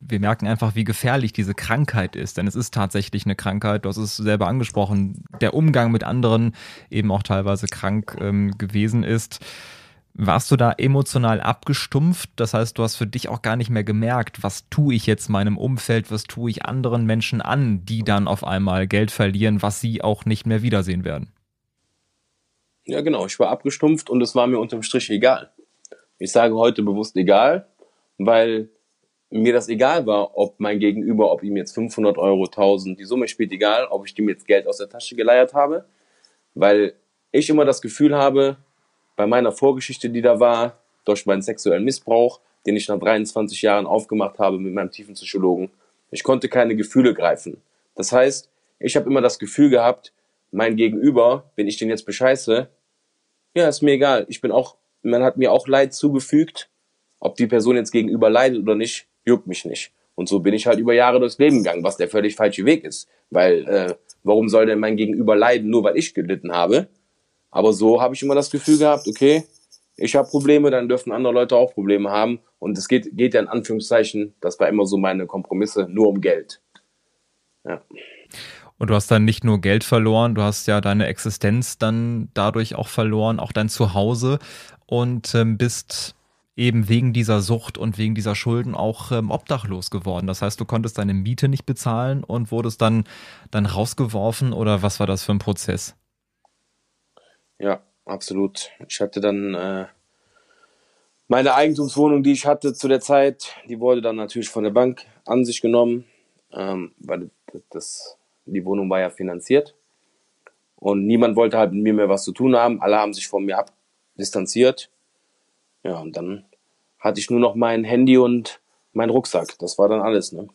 [SPEAKER 3] wir merken einfach, wie gefährlich diese Krankheit ist. Denn es ist tatsächlich eine Krankheit. Du hast es selber angesprochen. Der Umgang mit anderen eben auch teilweise krank ähm, gewesen ist. Warst du da emotional abgestumpft? Das heißt, du hast für dich auch gar nicht mehr gemerkt, was tue ich jetzt meinem Umfeld, was tue ich anderen Menschen an, die dann auf einmal Geld verlieren, was sie auch nicht mehr wiedersehen werden.
[SPEAKER 1] Ja, genau. Ich war abgestumpft und es war mir unterm Strich egal. Ich sage heute bewusst egal, weil mir das egal war, ob mein Gegenüber, ob ihm jetzt 500 Euro, 1000, die Summe spielt egal, ob ich dem jetzt Geld aus der Tasche geleiert habe, weil ich immer das Gefühl habe, bei meiner Vorgeschichte, die da war, durch meinen sexuellen Missbrauch, den ich nach 23 Jahren aufgemacht habe mit meinem tiefen Psychologen, ich konnte keine Gefühle greifen. Das heißt, ich habe immer das Gefühl gehabt, mein Gegenüber, wenn ich den jetzt bescheiße, ja, ist mir egal. Ich bin auch, man hat mir auch Leid zugefügt. Ob die Person jetzt gegenüber leidet oder nicht, juckt mich nicht. Und so bin ich halt über Jahre durchs Leben gegangen, was der völlig falsche Weg ist. Weil, äh, warum soll denn mein Gegenüber leiden, nur weil ich gelitten habe? Aber so habe ich immer das Gefühl gehabt, okay, ich habe Probleme, dann dürfen andere Leute auch Probleme haben. Und es geht, geht ja in Anführungszeichen, das war immer so meine Kompromisse, nur um Geld.
[SPEAKER 3] Ja. Und du hast dann nicht nur Geld verloren, du hast ja deine Existenz dann dadurch auch verloren, auch dein Zuhause und ähm, bist eben wegen dieser Sucht und wegen dieser Schulden auch ähm, obdachlos geworden. Das heißt, du konntest deine Miete nicht bezahlen und wurdest dann, dann rausgeworfen oder was war das für ein Prozess?
[SPEAKER 1] Ja, absolut. Ich hatte dann äh, meine Eigentumswohnung, die ich hatte zu der Zeit, die wurde dann natürlich von der Bank an sich genommen, ähm, weil das die Wohnung war ja finanziert. Und niemand wollte halt mit mir mehr was zu tun haben. Alle haben sich von mir abdistanziert. Ja, und dann hatte ich nur noch mein Handy und mein Rucksack. Das war dann alles, ne?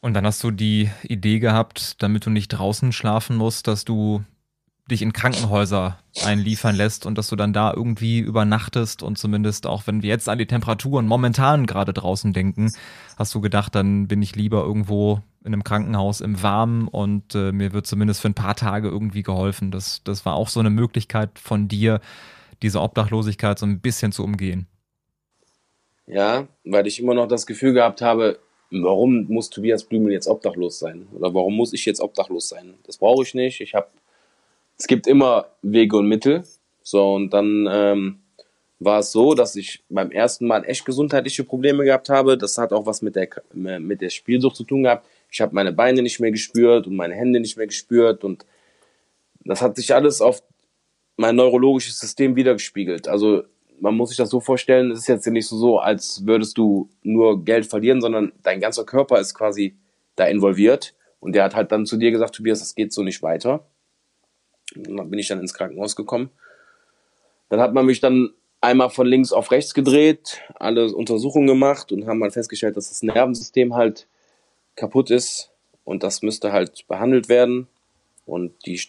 [SPEAKER 3] Und dann hast du die Idee gehabt, damit du nicht draußen schlafen musst, dass du dich in Krankenhäuser einliefern lässt und dass du dann da irgendwie übernachtest und zumindest auch wenn wir jetzt an die Temperaturen momentan gerade draußen denken, hast du gedacht, dann bin ich lieber irgendwo in einem Krankenhaus im Warmen und äh, mir wird zumindest für ein paar Tage irgendwie geholfen. Das, das war auch so eine Möglichkeit von dir, diese Obdachlosigkeit so ein bisschen zu umgehen.
[SPEAKER 1] Ja, weil ich immer noch das Gefühl gehabt habe, warum muss Tobias Blümel jetzt obdachlos sein? Oder warum muss ich jetzt obdachlos sein? Das brauche ich nicht. Ich habe es gibt immer Wege und Mittel. So, und dann ähm, war es so, dass ich beim ersten Mal echt gesundheitliche Probleme gehabt habe. Das hat auch was mit der, mit der Spielsucht zu tun gehabt. Ich habe meine Beine nicht mehr gespürt und meine Hände nicht mehr gespürt. Und das hat sich alles auf mein neurologisches System wiedergespiegelt. Also man muss sich das so vorstellen, es ist jetzt nicht so, als würdest du nur Geld verlieren, sondern dein ganzer Körper ist quasi da involviert. Und der hat halt dann zu dir gesagt, Tobias, das geht so nicht weiter. Dann bin ich dann ins Krankenhaus gekommen. Dann hat man mich dann einmal von links auf rechts gedreht, alle Untersuchungen gemacht und haben mal festgestellt, dass das Nervensystem halt kaputt ist und das müsste halt behandelt werden und die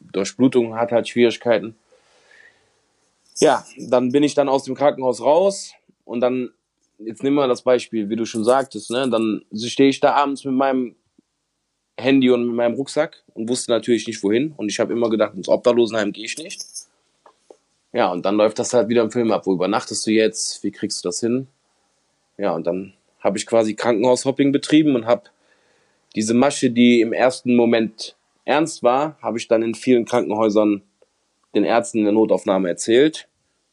[SPEAKER 1] Durchblutung hat halt Schwierigkeiten. Ja, dann bin ich dann aus dem Krankenhaus raus und dann, jetzt nehmen wir das Beispiel, wie du schon sagtest, ne, dann stehe ich da abends mit meinem Handy und mit meinem Rucksack und wusste natürlich nicht wohin und ich habe immer gedacht, ins Obdachlosenheim gehe ich nicht. Ja, und dann läuft das halt wieder im Film ab. Wo übernachtest du jetzt? Wie kriegst du das hin? Ja, und dann habe ich quasi Krankenhaushopping betrieben und habe diese Masche, die im ersten Moment ernst war, habe ich dann in vielen Krankenhäusern den Ärzten in der Notaufnahme erzählt.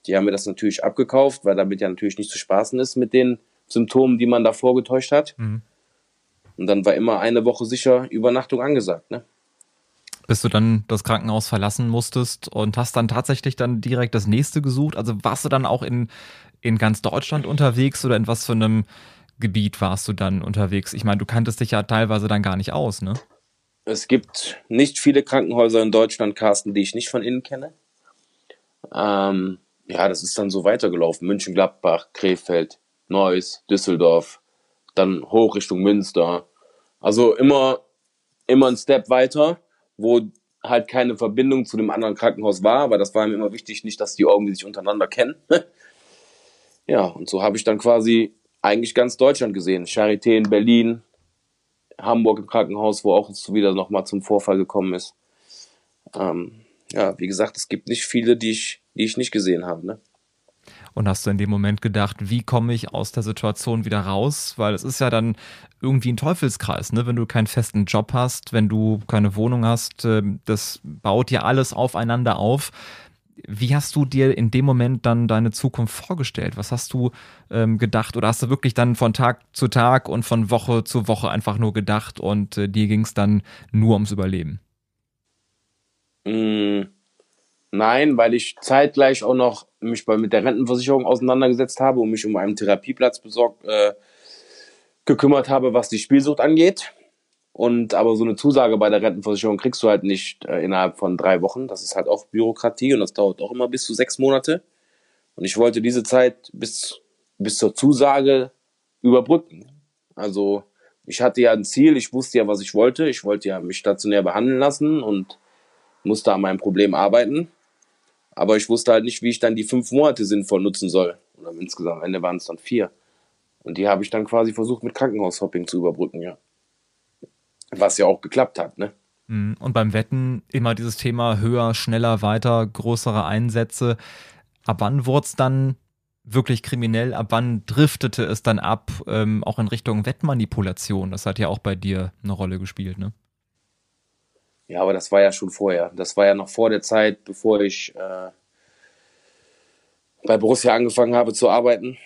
[SPEAKER 1] Die haben mir das natürlich abgekauft, weil damit ja natürlich nicht zu spaßen ist mit den Symptomen, die man da vorgetäuscht hat. Mhm. Und dann war immer eine Woche sicher Übernachtung angesagt. Ne?
[SPEAKER 3] bis du dann das Krankenhaus verlassen musstest und hast dann tatsächlich dann direkt das nächste gesucht. Also warst du dann auch in, in ganz Deutschland unterwegs oder in was für einem Gebiet warst du dann unterwegs? Ich meine, du kanntest dich ja teilweise dann gar nicht aus, ne?
[SPEAKER 1] Es gibt nicht viele Krankenhäuser in Deutschland, Carsten, die ich nicht von innen kenne. Ähm, ja, das ist dann so weitergelaufen. München, Gladbach, Krefeld, Neuss, Düsseldorf, dann hoch Richtung Münster. Also immer, immer ein Step weiter wo halt keine Verbindung zu dem anderen Krankenhaus war, aber das war mir immer wichtig, nicht, dass die irgendwie sich untereinander kennen. ja, und so habe ich dann quasi eigentlich ganz Deutschland gesehen. Charité in Berlin, Hamburg im Krankenhaus, wo auch jetzt wieder nochmal zum Vorfall gekommen ist. Ähm, ja, wie gesagt, es gibt nicht viele, die ich, die ich nicht gesehen habe. Ne?
[SPEAKER 3] Und hast du in dem Moment gedacht, wie komme ich aus der Situation wieder raus? Weil es ist ja dann irgendwie ein Teufelskreis, ne? Wenn du keinen festen Job hast, wenn du keine Wohnung hast, ähm, das baut ja alles aufeinander auf. Wie hast du dir in dem Moment dann deine Zukunft vorgestellt? Was hast du ähm, gedacht? Oder hast du wirklich dann von Tag zu Tag und von Woche zu Woche einfach nur gedacht und äh, dir ging es dann nur ums Überleben?
[SPEAKER 1] Mm, nein, weil ich zeitgleich auch noch mich bei, mit der Rentenversicherung auseinandergesetzt habe und mich um einen Therapieplatz besorgt, äh, gekümmert habe, was die Spielsucht angeht. Und aber so eine Zusage bei der Rentenversicherung kriegst du halt nicht äh, innerhalb von drei Wochen. Das ist halt auch Bürokratie und das dauert auch immer bis zu sechs Monate. Und ich wollte diese Zeit bis, bis zur Zusage überbrücken. Also ich hatte ja ein Ziel, ich wusste ja, was ich wollte. Ich wollte ja mich stationär behandeln lassen und musste an meinem Problem arbeiten. Aber ich wusste halt nicht, wie ich dann die fünf Monate sinnvoll nutzen soll. Insgesamt, am Ende waren es dann vier. Und die habe ich dann quasi versucht, mit Krankenhaushopping zu überbrücken, ja. Was ja auch geklappt hat, ne?
[SPEAKER 3] Mhm. Und beim Wetten immer dieses Thema höher, schneller, weiter, größere Einsätze. Ab wann wurde es dann wirklich kriminell? Ab wann driftete es dann ab, ähm, auch in Richtung Wettmanipulation? Das hat ja auch bei dir eine Rolle gespielt, ne?
[SPEAKER 1] Ja, aber das war ja schon vorher. Das war ja noch vor der Zeit, bevor ich äh, bei Borussia angefangen habe zu arbeiten.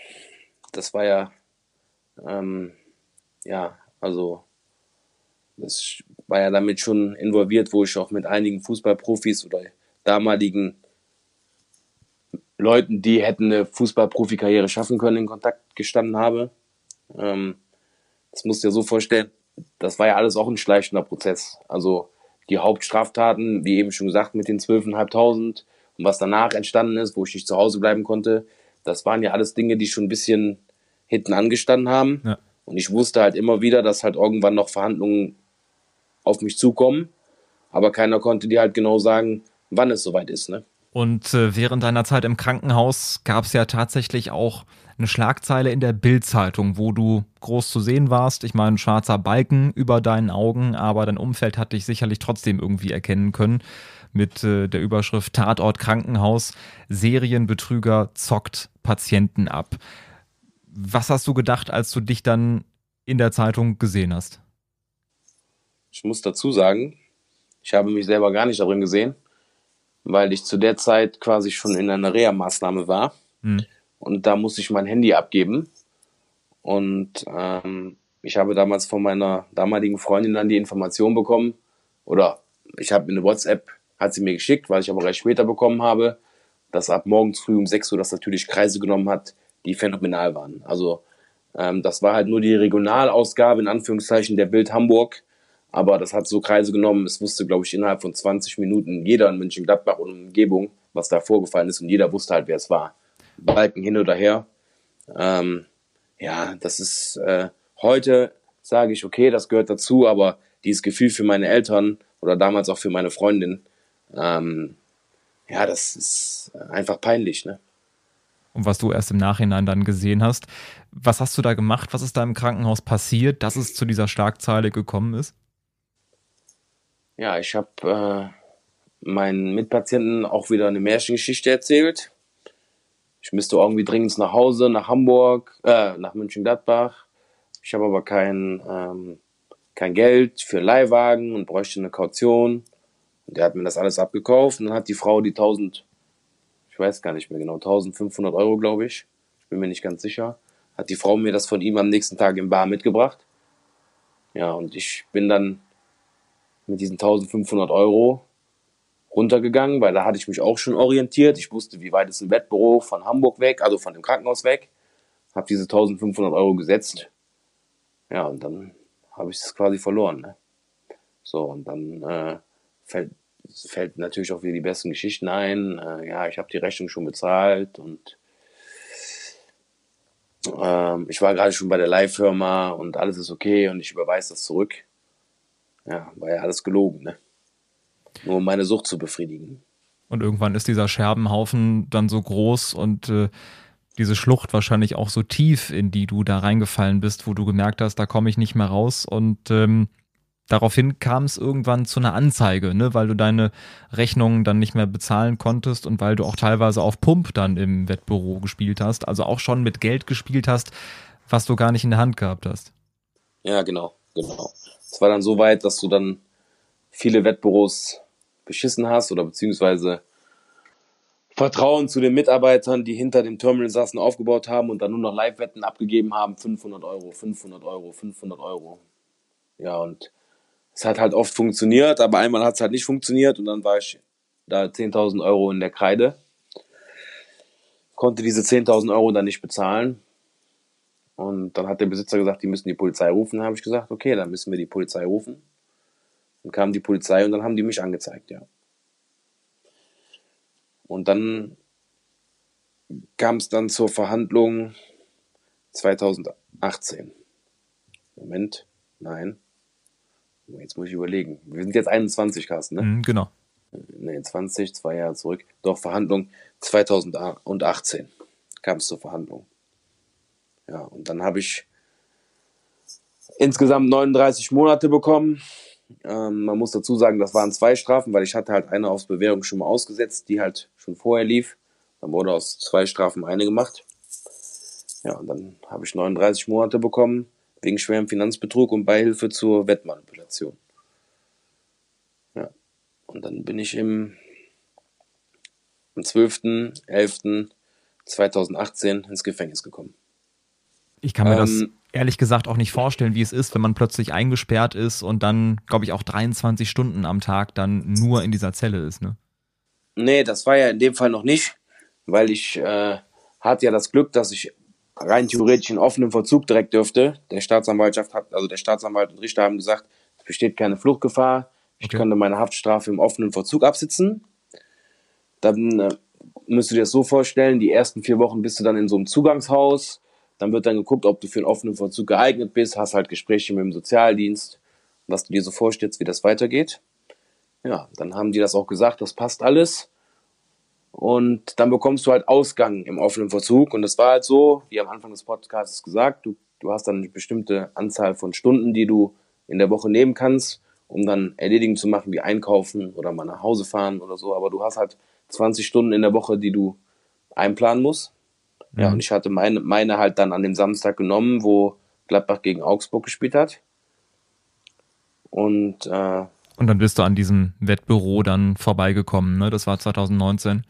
[SPEAKER 1] Das war ja, ähm, ja, also das war ja damit schon involviert, wo ich auch mit einigen Fußballprofis oder damaligen Leuten, die hätten eine Fußballprofikarriere schaffen können, in Kontakt gestanden habe. Ähm, das musst du dir so vorstellen, das war ja alles auch ein schleichender Prozess. Also die Hauptstraftaten, wie eben schon gesagt, mit den 12.500 und was danach entstanden ist, wo ich nicht zu Hause bleiben konnte, das waren ja alles Dinge, die schon ein bisschen hinten angestanden haben. Ja. Und ich wusste halt immer wieder, dass halt irgendwann noch Verhandlungen auf mich zukommen. Aber keiner konnte dir halt genau sagen, wann es soweit ist. Ne?
[SPEAKER 3] Und äh, während deiner Zeit im Krankenhaus gab es ja tatsächlich auch eine Schlagzeile in der Bild-Zeitung, wo du groß zu sehen warst. Ich meine, schwarzer Balken über deinen Augen, aber dein Umfeld hat dich sicherlich trotzdem irgendwie erkennen können mit äh, der Überschrift Tatort Krankenhaus. Serienbetrüger zockt Patienten ab. Was hast du gedacht, als du dich dann in der Zeitung gesehen hast?
[SPEAKER 1] Ich muss dazu sagen, ich habe mich selber gar nicht darin gesehen, weil ich zu der Zeit quasi schon in einer Reha-Maßnahme war. Hm. Und da musste ich mein Handy abgeben. Und ähm, ich habe damals von meiner damaligen Freundin dann die Information bekommen, oder ich habe eine WhatsApp, hat sie mir geschickt, weil ich aber recht später bekommen habe, dass ab morgens früh um 6 Uhr das natürlich Kreise genommen hat, die phänomenal waren. Also ähm, das war halt nur die Regionalausgabe in Anführungszeichen der Bild Hamburg, aber das hat so Kreise genommen. Es wusste, glaube ich, innerhalb von 20 Minuten jeder in München-Gladbach und Umgebung, was da vorgefallen ist und jeder wusste halt, wer es war. Balken hin oder her. Ähm, ja, das ist äh, heute sage ich, okay, das gehört dazu, aber dieses Gefühl für meine Eltern oder damals auch für meine Freundin, ähm, ja, das ist einfach peinlich, ne?
[SPEAKER 3] Und was du erst im Nachhinein dann gesehen hast. Was hast du da gemacht? Was ist da im Krankenhaus passiert, dass es zu dieser Schlagzeile gekommen ist?
[SPEAKER 1] Ja, ich habe äh, meinen Mitpatienten auch wieder eine Märchengeschichte erzählt. Ich müsste irgendwie dringend nach Hause, nach Hamburg, äh, nach München-Gladbach. Ich habe aber kein, ähm, kein Geld für Leihwagen und bräuchte eine Kaution. Und der hat mir das alles abgekauft und dann hat die Frau die 1000, ich weiß gar nicht mehr genau, 1500 Euro, glaube ich. Ich bin mir nicht ganz sicher. Hat die Frau mir das von ihm am nächsten Tag im Bar mitgebracht. Ja, und ich bin dann mit diesen 1500 Euro runtergegangen, weil da hatte ich mich auch schon orientiert. Ich wusste, wie weit ist ein Wettbüro von Hamburg weg, also von dem Krankenhaus weg. Habe diese 1500 Euro gesetzt. Ja, und dann habe ich es quasi verloren. Ne? So, und dann äh, fällt, fällt natürlich auch wieder die besten Geschichten ein. Äh, ja, ich habe die Rechnung schon bezahlt und ähm, ich war gerade schon bei der Leihfirma und alles ist okay und ich überweise das zurück. Ja, war ja alles gelogen, ne? Nur um meine Sucht zu befriedigen.
[SPEAKER 3] Und irgendwann ist dieser Scherbenhaufen dann so groß und äh, diese Schlucht wahrscheinlich auch so tief, in die du da reingefallen bist, wo du gemerkt hast, da komme ich nicht mehr raus. Und ähm, daraufhin kam es irgendwann zu einer Anzeige, ne, weil du deine Rechnungen dann nicht mehr bezahlen konntest und weil du auch teilweise auf Pump dann im Wettbüro gespielt hast, also auch schon mit Geld gespielt hast, was du gar nicht in der Hand gehabt hast.
[SPEAKER 1] Ja, genau, genau. Es war dann so weit, dass du dann viele Wettbüros beschissen hast oder beziehungsweise Vertrauen zu den Mitarbeitern, die hinter dem Terminal saßen, aufgebaut haben und dann nur noch Live-Wetten abgegeben haben. 500 Euro, 500 Euro, 500 Euro. Ja, und es hat halt oft funktioniert, aber einmal hat es halt nicht funktioniert und dann war ich da 10.000 Euro in der Kreide. Konnte diese 10.000 Euro dann nicht bezahlen. Und dann hat der Besitzer gesagt, die müssen die Polizei rufen. Dann habe ich gesagt, okay, dann müssen wir die Polizei rufen. Dann kam die Polizei und dann haben die mich angezeigt, ja. Und dann kam es dann zur Verhandlung 2018. Moment, nein. Jetzt muss ich überlegen. Wir sind jetzt 21, Carsten, ne?
[SPEAKER 3] Mhm, genau.
[SPEAKER 1] Ne, 20, zwei Jahre zurück. Doch, Verhandlung 2018 kam es zur Verhandlung. Ja, und dann habe ich insgesamt 39 Monate bekommen. Ähm, man muss dazu sagen, das waren zwei Strafen, weil ich hatte halt eine aufs Bewährung schon mal ausgesetzt, die halt schon vorher lief. Dann wurde aus zwei Strafen eine gemacht. Ja, und dann habe ich 39 Monate bekommen wegen schwerem Finanzbetrug und Beihilfe zur Wettmanipulation. Ja, und dann bin ich im, am 12.11.2018 ins Gefängnis gekommen.
[SPEAKER 3] Ich kann mir ähm, das ehrlich gesagt auch nicht vorstellen, wie es ist, wenn man plötzlich eingesperrt ist und dann, glaube ich, auch 23 Stunden am Tag dann nur in dieser Zelle ist, ne?
[SPEAKER 1] Nee, das war ja in dem Fall noch nicht, weil ich äh, hatte ja das Glück, dass ich rein theoretisch in offenen Vollzug direkt dürfte. Der Staatsanwaltschaft hat, also der Staatsanwalt und Richter haben gesagt, es besteht keine Fluchtgefahr. Ich okay. könnte meine Haftstrafe im offenen Vollzug absitzen. Dann äh, müsst du dir das so vorstellen, die ersten vier Wochen bist du dann in so einem Zugangshaus dann wird dann geguckt, ob du für einen offenen Vollzug geeignet bist, hast halt Gespräche mit dem Sozialdienst, was du dir so vorstellst, wie das weitergeht. Ja, dann haben die das auch gesagt, das passt alles. Und dann bekommst du halt Ausgang im offenen Vollzug. Und das war halt so, wie am Anfang des Podcasts gesagt, du, du hast dann eine bestimmte Anzahl von Stunden, die du in der Woche nehmen kannst, um dann Erledigen zu machen, wie einkaufen oder mal nach Hause fahren oder so. Aber du hast halt 20 Stunden in der Woche, die du einplanen musst. Ja, und ich hatte meine, meine halt dann an dem Samstag genommen, wo Gladbach gegen Augsburg gespielt hat. Und, äh,
[SPEAKER 3] und dann bist du an diesem Wettbüro dann vorbeigekommen, ne? Das war 2019.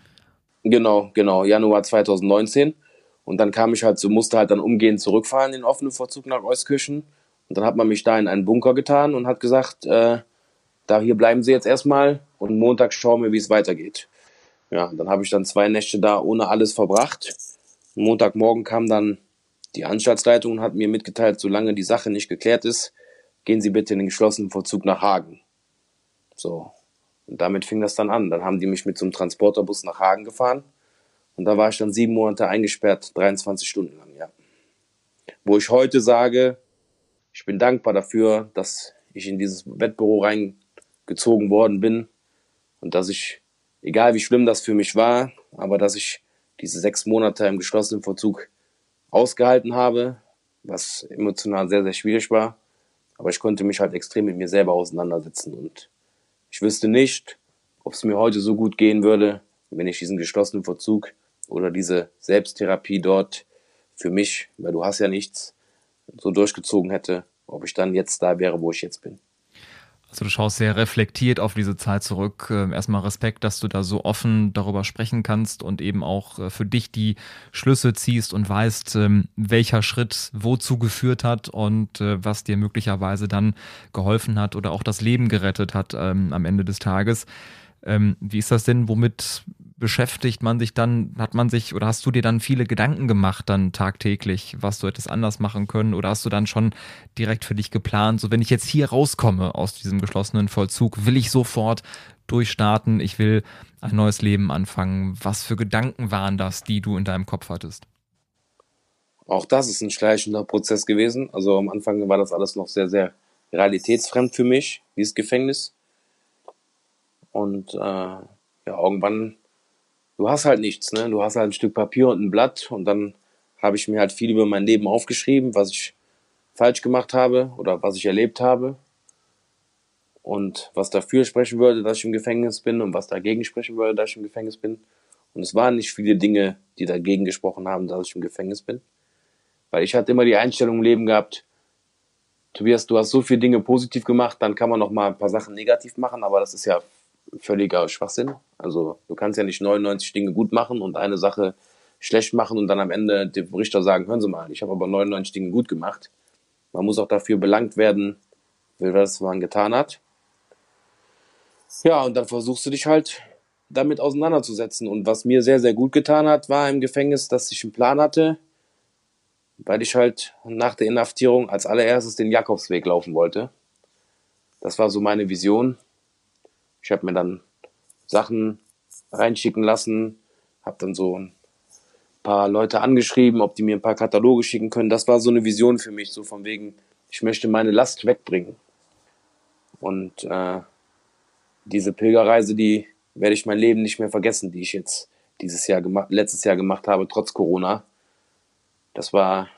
[SPEAKER 1] Genau, genau, Januar 2019. Und dann kam ich halt so, musste halt dann umgehend zurückfahren in den offenen Vorzug nach Euskirchen. Und dann hat man mich da in einen Bunker getan und hat gesagt, äh, da hier bleiben Sie jetzt erstmal und Montag schauen wir, wie es weitergeht. Ja, dann habe ich dann zwei Nächte da ohne alles verbracht. Montagmorgen kam dann die Anstaltsleitung und hat mir mitgeteilt, solange die Sache nicht geklärt ist, gehen Sie bitte in den geschlossenen Vollzug nach Hagen. So. Und damit fing das dann an. Dann haben die mich mit so einem Transporterbus nach Hagen gefahren. Und da war ich dann sieben Monate eingesperrt, 23 Stunden lang, ja. Wo ich heute sage, ich bin dankbar dafür, dass ich in dieses Wettbüro reingezogen worden bin und dass ich, egal wie schlimm das für mich war, aber dass ich diese sechs Monate im geschlossenen Vollzug ausgehalten habe, was emotional sehr, sehr schwierig war. Aber ich konnte mich halt extrem mit mir selber auseinandersetzen und ich wüsste nicht, ob es mir heute so gut gehen würde, wenn ich diesen geschlossenen Vollzug oder diese Selbsttherapie dort für mich, weil du hast ja nichts, so durchgezogen hätte, ob ich dann jetzt da wäre, wo ich jetzt bin.
[SPEAKER 3] Also du schaust sehr reflektiert auf diese Zeit zurück. Ähm, erstmal Respekt, dass du da so offen darüber sprechen kannst und eben auch äh, für dich die Schlüsse ziehst und weißt, ähm, welcher Schritt wozu geführt hat und äh, was dir möglicherweise dann geholfen hat oder auch das Leben gerettet hat ähm, am Ende des Tages. Wie ist das denn? Womit beschäftigt man sich dann, hat man sich oder hast du dir dann viele Gedanken gemacht dann tagtäglich, was du hättest anders machen können oder hast du dann schon direkt für dich geplant, so wenn ich jetzt hier rauskomme aus diesem geschlossenen Vollzug, will ich sofort durchstarten, ich will ein neues Leben anfangen. Was für Gedanken waren das, die du in deinem Kopf hattest?
[SPEAKER 1] Auch das ist ein schleichender Prozess gewesen. Also am Anfang war das alles noch sehr, sehr realitätsfremd für mich, dieses Gefängnis. Und äh, ja, irgendwann du hast halt nichts, ne? Du hast halt ein Stück Papier und ein Blatt und dann habe ich mir halt viel über mein Leben aufgeschrieben, was ich falsch gemacht habe oder was ich erlebt habe und was dafür sprechen würde, dass ich im Gefängnis bin und was dagegen sprechen würde, dass ich im Gefängnis bin. Und es waren nicht viele Dinge, die dagegen gesprochen haben, dass ich im Gefängnis bin. Weil ich hatte immer die Einstellung im Leben gehabt, Tobias, du hast so viele Dinge positiv gemacht, dann kann man noch mal ein paar Sachen negativ machen, aber das ist ja völliger Schwachsinn. Also du kannst ja nicht 99 Dinge gut machen und eine Sache schlecht machen und dann am Ende dem Richter sagen, hören Sie mal, ich habe aber 99 Dinge gut gemacht. Man muss auch dafür belangt werden, was man getan hat. Ja, und dann versuchst du dich halt damit auseinanderzusetzen. Und was mir sehr, sehr gut getan hat, war im Gefängnis, dass ich einen Plan hatte, weil ich halt nach der Inhaftierung als allererstes den Jakobsweg laufen wollte. Das war so meine Vision. Ich habe mir dann Sachen reinschicken lassen, habe dann so ein paar Leute angeschrieben, ob die mir ein paar Kataloge schicken können. Das war so eine Vision für mich, so von wegen, ich möchte meine Last wegbringen. Und äh, diese Pilgerreise, die werde ich mein Leben nicht mehr vergessen, die ich jetzt dieses Jahr gemacht, letztes Jahr gemacht habe, trotz Corona. Das war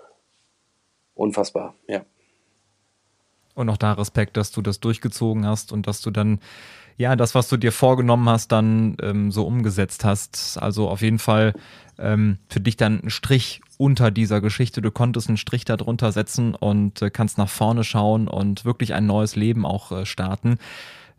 [SPEAKER 1] unfassbar, ja.
[SPEAKER 3] Und auch da Respekt, dass du das durchgezogen hast und dass du dann ja, das, was du dir vorgenommen hast, dann ähm, so umgesetzt hast. Also auf jeden Fall ähm, für dich dann ein Strich unter dieser Geschichte. Du konntest einen Strich darunter setzen und äh, kannst nach vorne schauen und wirklich ein neues Leben auch äh, starten.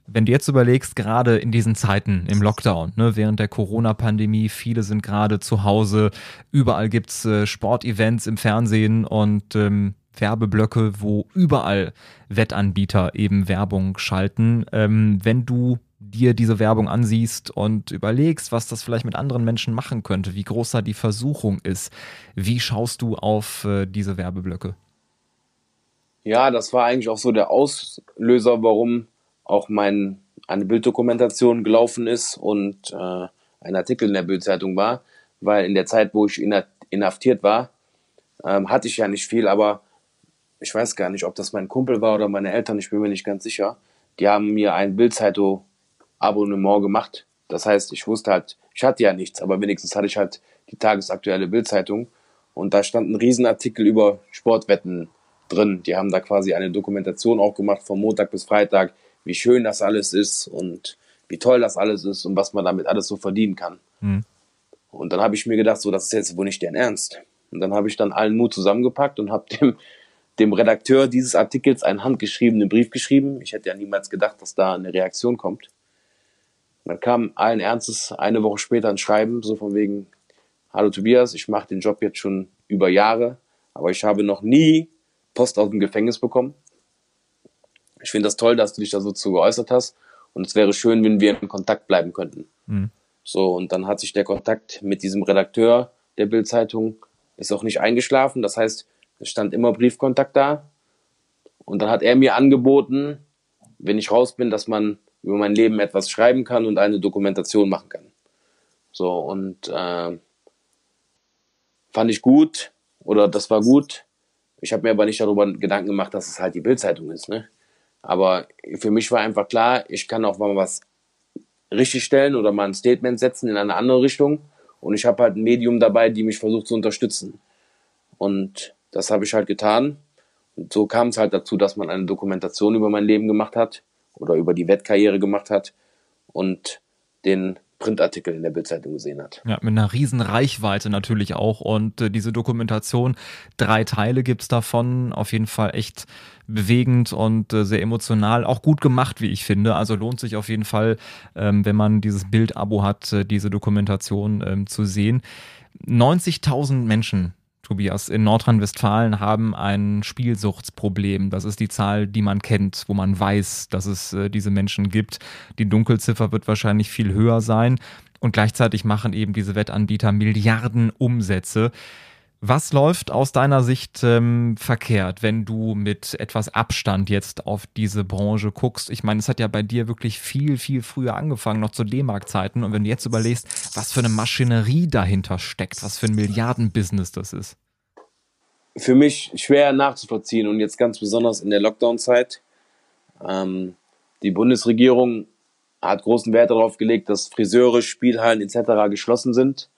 [SPEAKER 3] Wenn du jetzt überlegst, gerade in diesen Zeiten im Lockdown, ne, während der Corona-Pandemie, viele sind gerade zu Hause, überall gibt's äh, Sportevents im Fernsehen und ähm, Werbeblöcke, wo überall Wettanbieter eben Werbung schalten. Ähm, wenn du dir diese Werbung ansiehst und überlegst, was das vielleicht mit anderen Menschen machen könnte, wie groß da die Versuchung ist, wie schaust du auf äh, diese Werbeblöcke?
[SPEAKER 1] Ja, das war eigentlich auch so der Auslöser, warum auch mein, eine Bilddokumentation gelaufen ist und äh, ein Artikel in der Bildzeitung war, weil in der Zeit, wo ich inhaftiert war, ähm, hatte ich ja nicht viel, aber ich weiß gar nicht, ob das mein Kumpel war oder meine Eltern, ich bin mir nicht ganz sicher. Die haben mir ein Bildzeitung-Abonnement gemacht. Das heißt, ich wusste halt, ich hatte ja nichts, aber wenigstens hatte ich halt die tagesaktuelle Bildzeitung. Und da stand ein Riesenartikel über Sportwetten drin. Die haben da quasi eine Dokumentation auch gemacht von Montag bis Freitag, wie schön das alles ist und wie toll das alles ist und was man damit alles so verdienen kann. Mhm. Und dann habe ich mir gedacht, so, das ist jetzt wohl nicht deren Ernst. Und dann habe ich dann allen Mut zusammengepackt und habe dem dem Redakteur dieses Artikels einen handgeschriebenen Brief geschrieben. Ich hätte ja niemals gedacht, dass da eine Reaktion kommt. Und dann kam allen Ernstes eine Woche später ein Schreiben, so von wegen, hallo Tobias, ich mache den Job jetzt schon über Jahre, aber ich habe noch nie Post aus dem Gefängnis bekommen. Ich finde das toll, dass du dich da so zu geäußert hast und es wäre schön, wenn wir in Kontakt bleiben könnten. Mhm. So, und dann hat sich der Kontakt mit diesem Redakteur der Bildzeitung ist auch nicht eingeschlafen. Das heißt, stand immer Briefkontakt da. Und dann hat er mir angeboten, wenn ich raus bin, dass man über mein Leben etwas schreiben kann und eine Dokumentation machen kann. So, und äh, fand ich gut oder das war gut. Ich habe mir aber nicht darüber Gedanken gemacht, dass es halt die Bildzeitung ist. Ne? Aber für mich war einfach klar, ich kann auch mal was richtig stellen oder mal ein Statement setzen in eine andere Richtung. Und ich habe halt ein Medium dabei, die mich versucht zu unterstützen. Und das habe ich halt getan. Und so kam es halt dazu, dass man eine Dokumentation über mein Leben gemacht hat oder über die Wettkarriere gemacht hat und den Printartikel in der Bildzeitung gesehen hat.
[SPEAKER 3] Ja, mit einer riesen Reichweite natürlich auch. Und äh, diese Dokumentation, drei Teile gibt's davon, auf jeden Fall echt bewegend und äh, sehr emotional, auch gut gemacht, wie ich finde. Also lohnt sich auf jeden Fall, ähm, wenn man dieses Bild-Abo hat, äh, diese Dokumentation ähm, zu sehen. 90.000 Menschen Tobias, in Nordrhein-Westfalen haben ein Spielsuchtsproblem. Das ist die Zahl, die man kennt, wo man weiß, dass es äh, diese Menschen gibt. Die Dunkelziffer wird wahrscheinlich viel höher sein. Und gleichzeitig machen eben diese Wettanbieter Milliarden Umsätze. Was läuft aus deiner Sicht ähm, verkehrt, wenn du mit etwas Abstand jetzt auf diese Branche guckst? Ich meine, es hat ja bei dir wirklich viel, viel früher angefangen, noch zu D-Mark-Zeiten. Und wenn du jetzt überlegst, was für eine Maschinerie dahinter steckt, was für ein Milliardenbusiness das ist.
[SPEAKER 1] Für mich schwer nachzuvollziehen und jetzt ganz besonders in der Lockdown-Zeit. Ähm, die Bundesregierung hat großen Wert darauf gelegt, dass Friseure, Spielhallen etc. geschlossen sind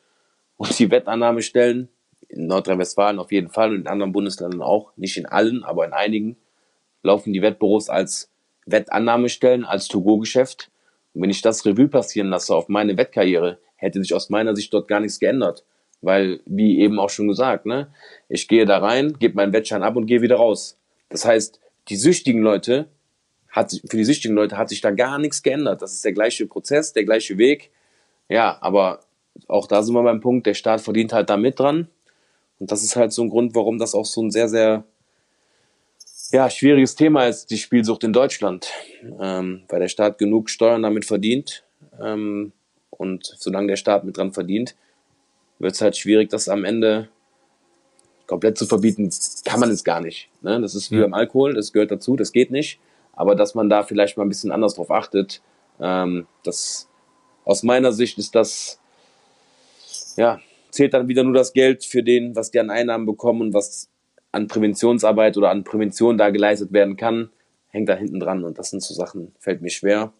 [SPEAKER 1] und die Wettannahmestellen in Nordrhein-Westfalen auf jeden Fall und in anderen Bundesländern auch, nicht in allen, aber in einigen, laufen die Wettbüros als Wettannahmestellen, als To-Go-Geschäft. Und wenn ich das Revue passieren lasse auf meine Wettkarriere, hätte sich aus meiner Sicht dort gar nichts geändert. Weil, wie eben auch schon gesagt, ne, ich gehe da rein, gebe meinen Wettschein ab und gehe wieder raus. Das heißt, die süchtigen Leute, hat, für die süchtigen Leute hat sich da gar nichts geändert. Das ist der gleiche Prozess, der gleiche Weg. Ja, aber auch da sind wir beim Punkt, der Staat verdient halt da mit dran. Und das ist halt so ein Grund, warum das auch so ein sehr, sehr ja, schwieriges Thema ist, die Spielsucht in Deutschland. Ähm, weil der Staat genug Steuern damit verdient. Ähm, und solange der Staat mit dran verdient, wird es halt schwierig, das am Ende komplett zu verbieten, kann man es gar nicht. Ne? Das ist wie ja. beim Alkohol, das gehört dazu, das geht nicht. Aber dass man da vielleicht mal ein bisschen anders drauf achtet, ähm, das aus meiner Sicht ist das ja zählt dann wieder nur das Geld für den, was die an Einnahmen bekommen und was an Präventionsarbeit oder an Prävention da geleistet werden kann, hängt da hinten dran. Und das sind so Sachen, fällt mir schwer.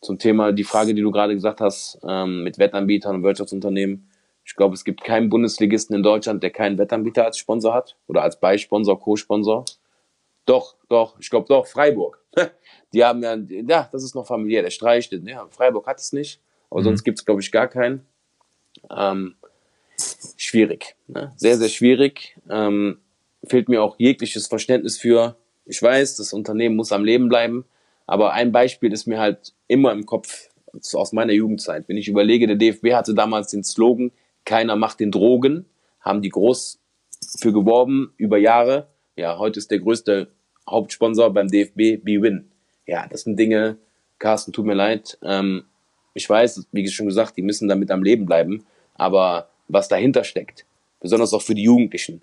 [SPEAKER 1] Zum Thema die Frage, die du gerade gesagt hast, ähm, mit Wettanbietern und Wirtschaftsunternehmen. Ich glaube, es gibt keinen Bundesligisten in Deutschland, der keinen Wettanbieter als Sponsor hat oder als Beisponsor, Co-Sponsor. Doch, doch, ich glaube doch, Freiburg. Die haben ja, ja, das ist noch familiär, der streicht. Ja, Freiburg hat es nicht, aber mhm. sonst gibt es, glaube ich, gar keinen. Ähm, schwierig. Ne? Sehr, sehr schwierig. Ähm, fehlt mir auch jegliches Verständnis für. Ich weiß, das Unternehmen muss am Leben bleiben, aber ein Beispiel ist mir halt immer im Kopf aus meiner Jugendzeit. Wenn ich überlege, der DFB hatte damals den Slogan, keiner macht den Drogen, haben die groß für geworben über Jahre. Ja, heute ist der größte Hauptsponsor beim DFB BWin. Ja, das sind Dinge, Carsten, tut mir leid. Ähm, ich weiß, wie schon gesagt, die müssen damit am Leben bleiben, aber was dahinter steckt. Besonders auch für die Jugendlichen.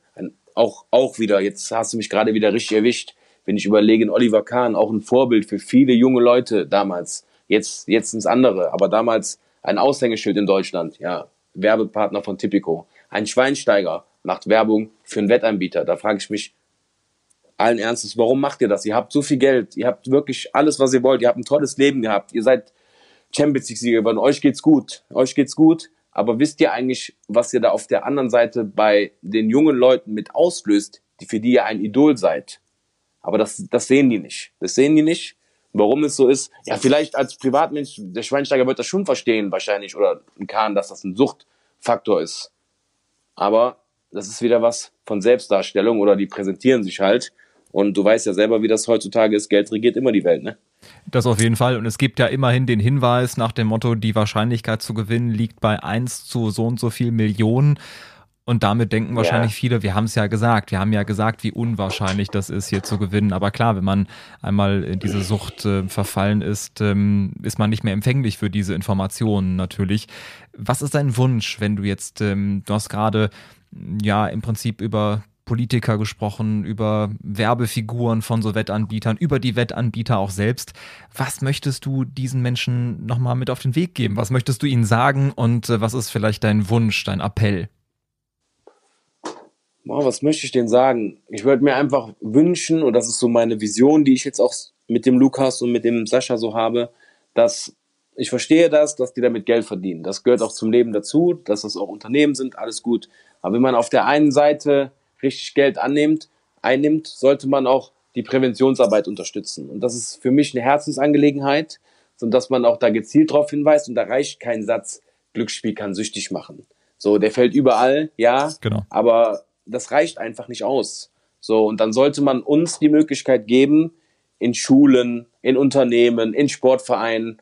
[SPEAKER 1] Auch, auch wieder, jetzt hast du mich gerade wieder richtig erwischt, wenn ich überlege, Oliver Kahn, auch ein Vorbild für viele junge Leute damals. Jetzt, jetzt ins andere, aber damals ein Aushängeschild in Deutschland, ja, Werbepartner von Tipico. Ein Schweinsteiger macht Werbung für einen Wettanbieter. Da frage ich mich allen Ernstes, warum macht ihr das? Ihr habt so viel Geld, ihr habt wirklich alles, was ihr wollt, ihr habt ein tolles Leben gehabt, ihr seid Champions League-Sieger geworden, euch geht's gut, euch geht's gut, aber wisst ihr eigentlich, was ihr da auf der anderen Seite bei den jungen Leuten mit auslöst, die für die ihr ein Idol seid? Aber das, das sehen die nicht. Das sehen die nicht. Warum es so ist? Ja, vielleicht als Privatmensch, der Schweinsteiger wird das schon verstehen, wahrscheinlich, oder ein Kahn, dass das ein Suchtfaktor ist. Aber das ist wieder was von Selbstdarstellung oder die präsentieren sich halt. Und du weißt ja selber, wie das heutzutage ist. Geld regiert immer die Welt, ne?
[SPEAKER 3] Das auf jeden Fall. Und es gibt ja immerhin den Hinweis nach dem Motto, die Wahrscheinlichkeit zu gewinnen liegt bei 1 zu so und so viel Millionen. Und damit denken wahrscheinlich ja. viele, wir haben es ja gesagt, wir haben ja gesagt, wie unwahrscheinlich das ist, hier zu gewinnen. Aber klar, wenn man einmal in diese Sucht äh, verfallen ist, ähm, ist man nicht mehr empfänglich für diese Informationen natürlich. Was ist dein Wunsch, wenn du jetzt, ähm, du hast gerade ja im Prinzip über Politiker gesprochen, über Werbefiguren von so Wettanbietern, über die Wettanbieter auch selbst. Was möchtest du diesen Menschen nochmal mit auf den Weg geben? Was möchtest du ihnen sagen und äh, was ist vielleicht dein Wunsch, dein Appell?
[SPEAKER 1] oh, was möchte ich denn sagen? Ich würde mir einfach wünschen, und das ist so meine Vision, die ich jetzt auch mit dem Lukas und mit dem Sascha so habe, dass ich verstehe das, dass die damit Geld verdienen. Das gehört auch zum Leben dazu, dass das auch Unternehmen sind, alles gut. Aber wenn man auf der einen Seite richtig Geld annimmt, einnimmt, sollte man auch die Präventionsarbeit unterstützen. Und das ist für mich eine Herzensangelegenheit, so dass man auch da gezielt darauf hinweist und da reicht kein Satz, Glücksspiel kann süchtig machen. So, der fällt überall, ja, genau. aber das reicht einfach nicht aus. So, und dann sollte man uns die Möglichkeit geben, in Schulen, in Unternehmen, in Sportvereinen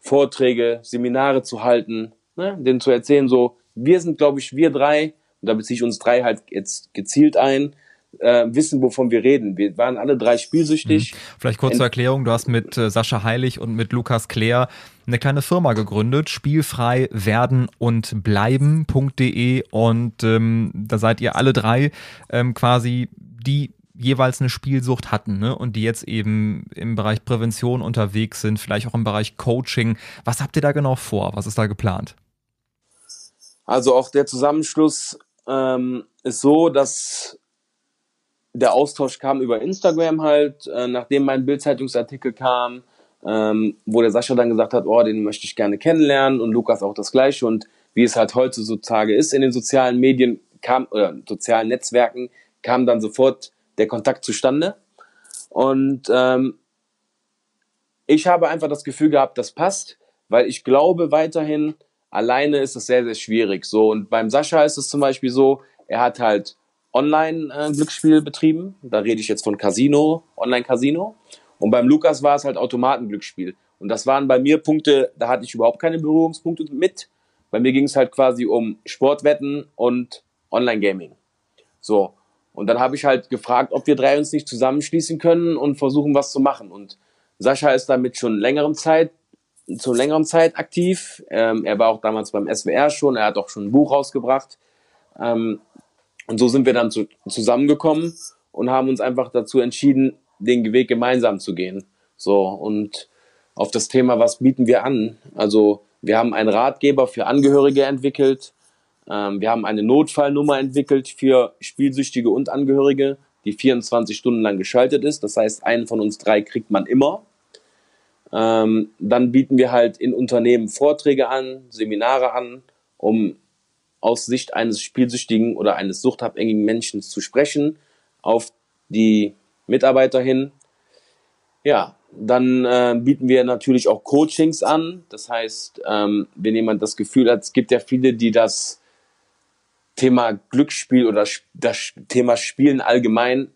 [SPEAKER 1] Vorträge, Seminare zu halten, ne, denen zu erzählen, so, wir sind, glaube ich, wir drei, und da beziehe ich uns drei halt jetzt gezielt ein, äh, wissen, wovon wir reden. Wir waren alle drei spielsüchtig. Mhm.
[SPEAKER 3] Vielleicht kurz zur Erklärung, du hast mit äh, Sascha Heilig und mit Lukas Claire eine kleine Firma gegründet, spielfrei werden und bleiben.de und ähm, da seid ihr alle drei ähm, quasi die jeweils eine Spielsucht hatten ne? und die jetzt eben im Bereich Prävention unterwegs sind, vielleicht auch im Bereich Coaching. Was habt ihr da genau vor? Was ist da geplant?
[SPEAKER 1] Also auch der Zusammenschluss ähm, ist so, dass der Austausch kam über Instagram halt, äh, nachdem mein Bildzeitungsartikel kam, ähm, wo der Sascha dann gesagt hat, oh, den möchte ich gerne kennenlernen und Lukas auch das gleiche. Und wie es halt heutzutage ist in den sozialen Medien kam oder sozialen Netzwerken kam dann sofort der Kontakt zustande. Und ähm, ich habe einfach das Gefühl gehabt, das passt, weil ich glaube weiterhin alleine ist es sehr sehr schwierig so und beim Sascha ist es zum Beispiel so, er hat halt Online-Glücksspiel betrieben. Da rede ich jetzt von Casino, Online-Casino. Und beim Lukas war es halt Automatenglücksspiel. Und das waren bei mir Punkte, da hatte ich überhaupt keine Berührungspunkte mit. Bei mir ging es halt quasi um Sportwetten und Online-Gaming. So. Und dann habe ich halt gefragt, ob wir drei uns nicht zusammenschließen können und versuchen, was zu machen. Und Sascha ist damit schon längerem Zeit, zur längeren Zeit aktiv. Ähm, er war auch damals beim SWR schon, er hat auch schon ein Buch rausgebracht. Ähm, und so sind wir dann zu, zusammengekommen und haben uns einfach dazu entschieden, den Weg gemeinsam zu gehen. So, und auf das Thema, was bieten wir an? Also, wir haben einen Ratgeber für Angehörige entwickelt. Ähm, wir haben eine Notfallnummer entwickelt für Spielsüchtige und Angehörige, die 24 Stunden lang geschaltet ist. Das heißt, einen von uns drei kriegt man immer. Ähm, dann bieten wir halt in Unternehmen Vorträge an, Seminare an, um aus Sicht eines spielsüchtigen oder eines suchtabhängigen Menschen zu sprechen, auf die Mitarbeiter hin. Ja, dann äh, bieten wir natürlich auch Coachings an. Das heißt, ähm, wenn jemand das Gefühl hat, es gibt ja viele, die das Thema Glücksspiel oder das Thema Spielen allgemein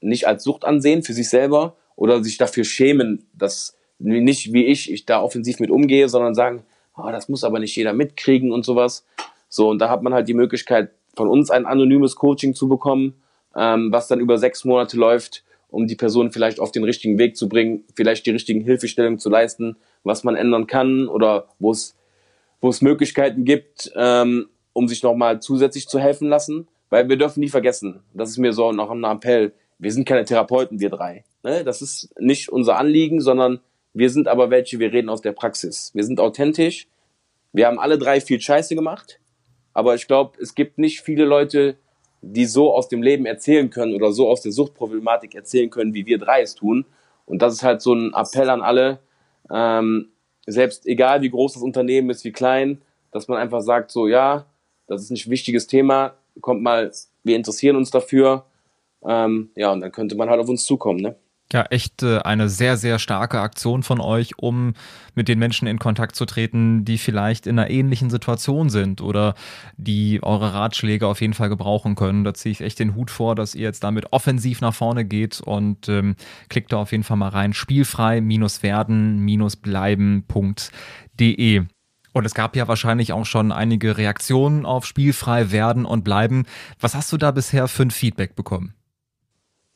[SPEAKER 1] nicht als Sucht ansehen für sich selber oder sich dafür schämen, dass nicht wie ich, ich da offensiv mit umgehe, sondern sagen, oh, das muss aber nicht jeder mitkriegen und sowas. So, und da hat man halt die Möglichkeit, von uns ein anonymes Coaching zu bekommen, ähm, was dann über sechs Monate läuft, um die Person vielleicht auf den richtigen Weg zu bringen, vielleicht die richtigen Hilfestellungen zu leisten, was man ändern kann oder wo es wo es Möglichkeiten gibt, ähm, um sich nochmal zusätzlich zu helfen lassen. Weil wir dürfen nie vergessen, das ist mir so noch ein Appell, wir sind keine Therapeuten, wir drei. Ne? Das ist nicht unser Anliegen, sondern wir sind aber welche, wir reden aus der Praxis. Wir sind authentisch. Wir haben alle drei viel Scheiße gemacht. Aber ich glaube, es gibt nicht viele Leute, die so aus dem Leben erzählen können oder so aus der Suchtproblematik erzählen können, wie wir drei es tun. Und das ist halt so ein Appell an alle, ähm, selbst egal wie groß das Unternehmen ist, wie klein, dass man einfach sagt, so ja, das ist ein wichtiges Thema, kommt mal, wir interessieren uns dafür. Ähm, ja, und dann könnte man halt auf uns zukommen, ne?
[SPEAKER 3] Ja, echt äh, eine sehr, sehr starke Aktion von euch, um mit den Menschen in Kontakt zu treten, die vielleicht in einer ähnlichen Situation sind oder die eure Ratschläge auf jeden Fall gebrauchen können. Da ziehe ich echt den Hut vor, dass ihr jetzt damit offensiv nach vorne geht und ähm, klickt da auf jeden Fall mal rein. Spielfrei-werden-bleiben.de Und es gab ja wahrscheinlich auch schon einige Reaktionen auf spielfrei werden und bleiben. Was hast du da bisher für ein Feedback bekommen?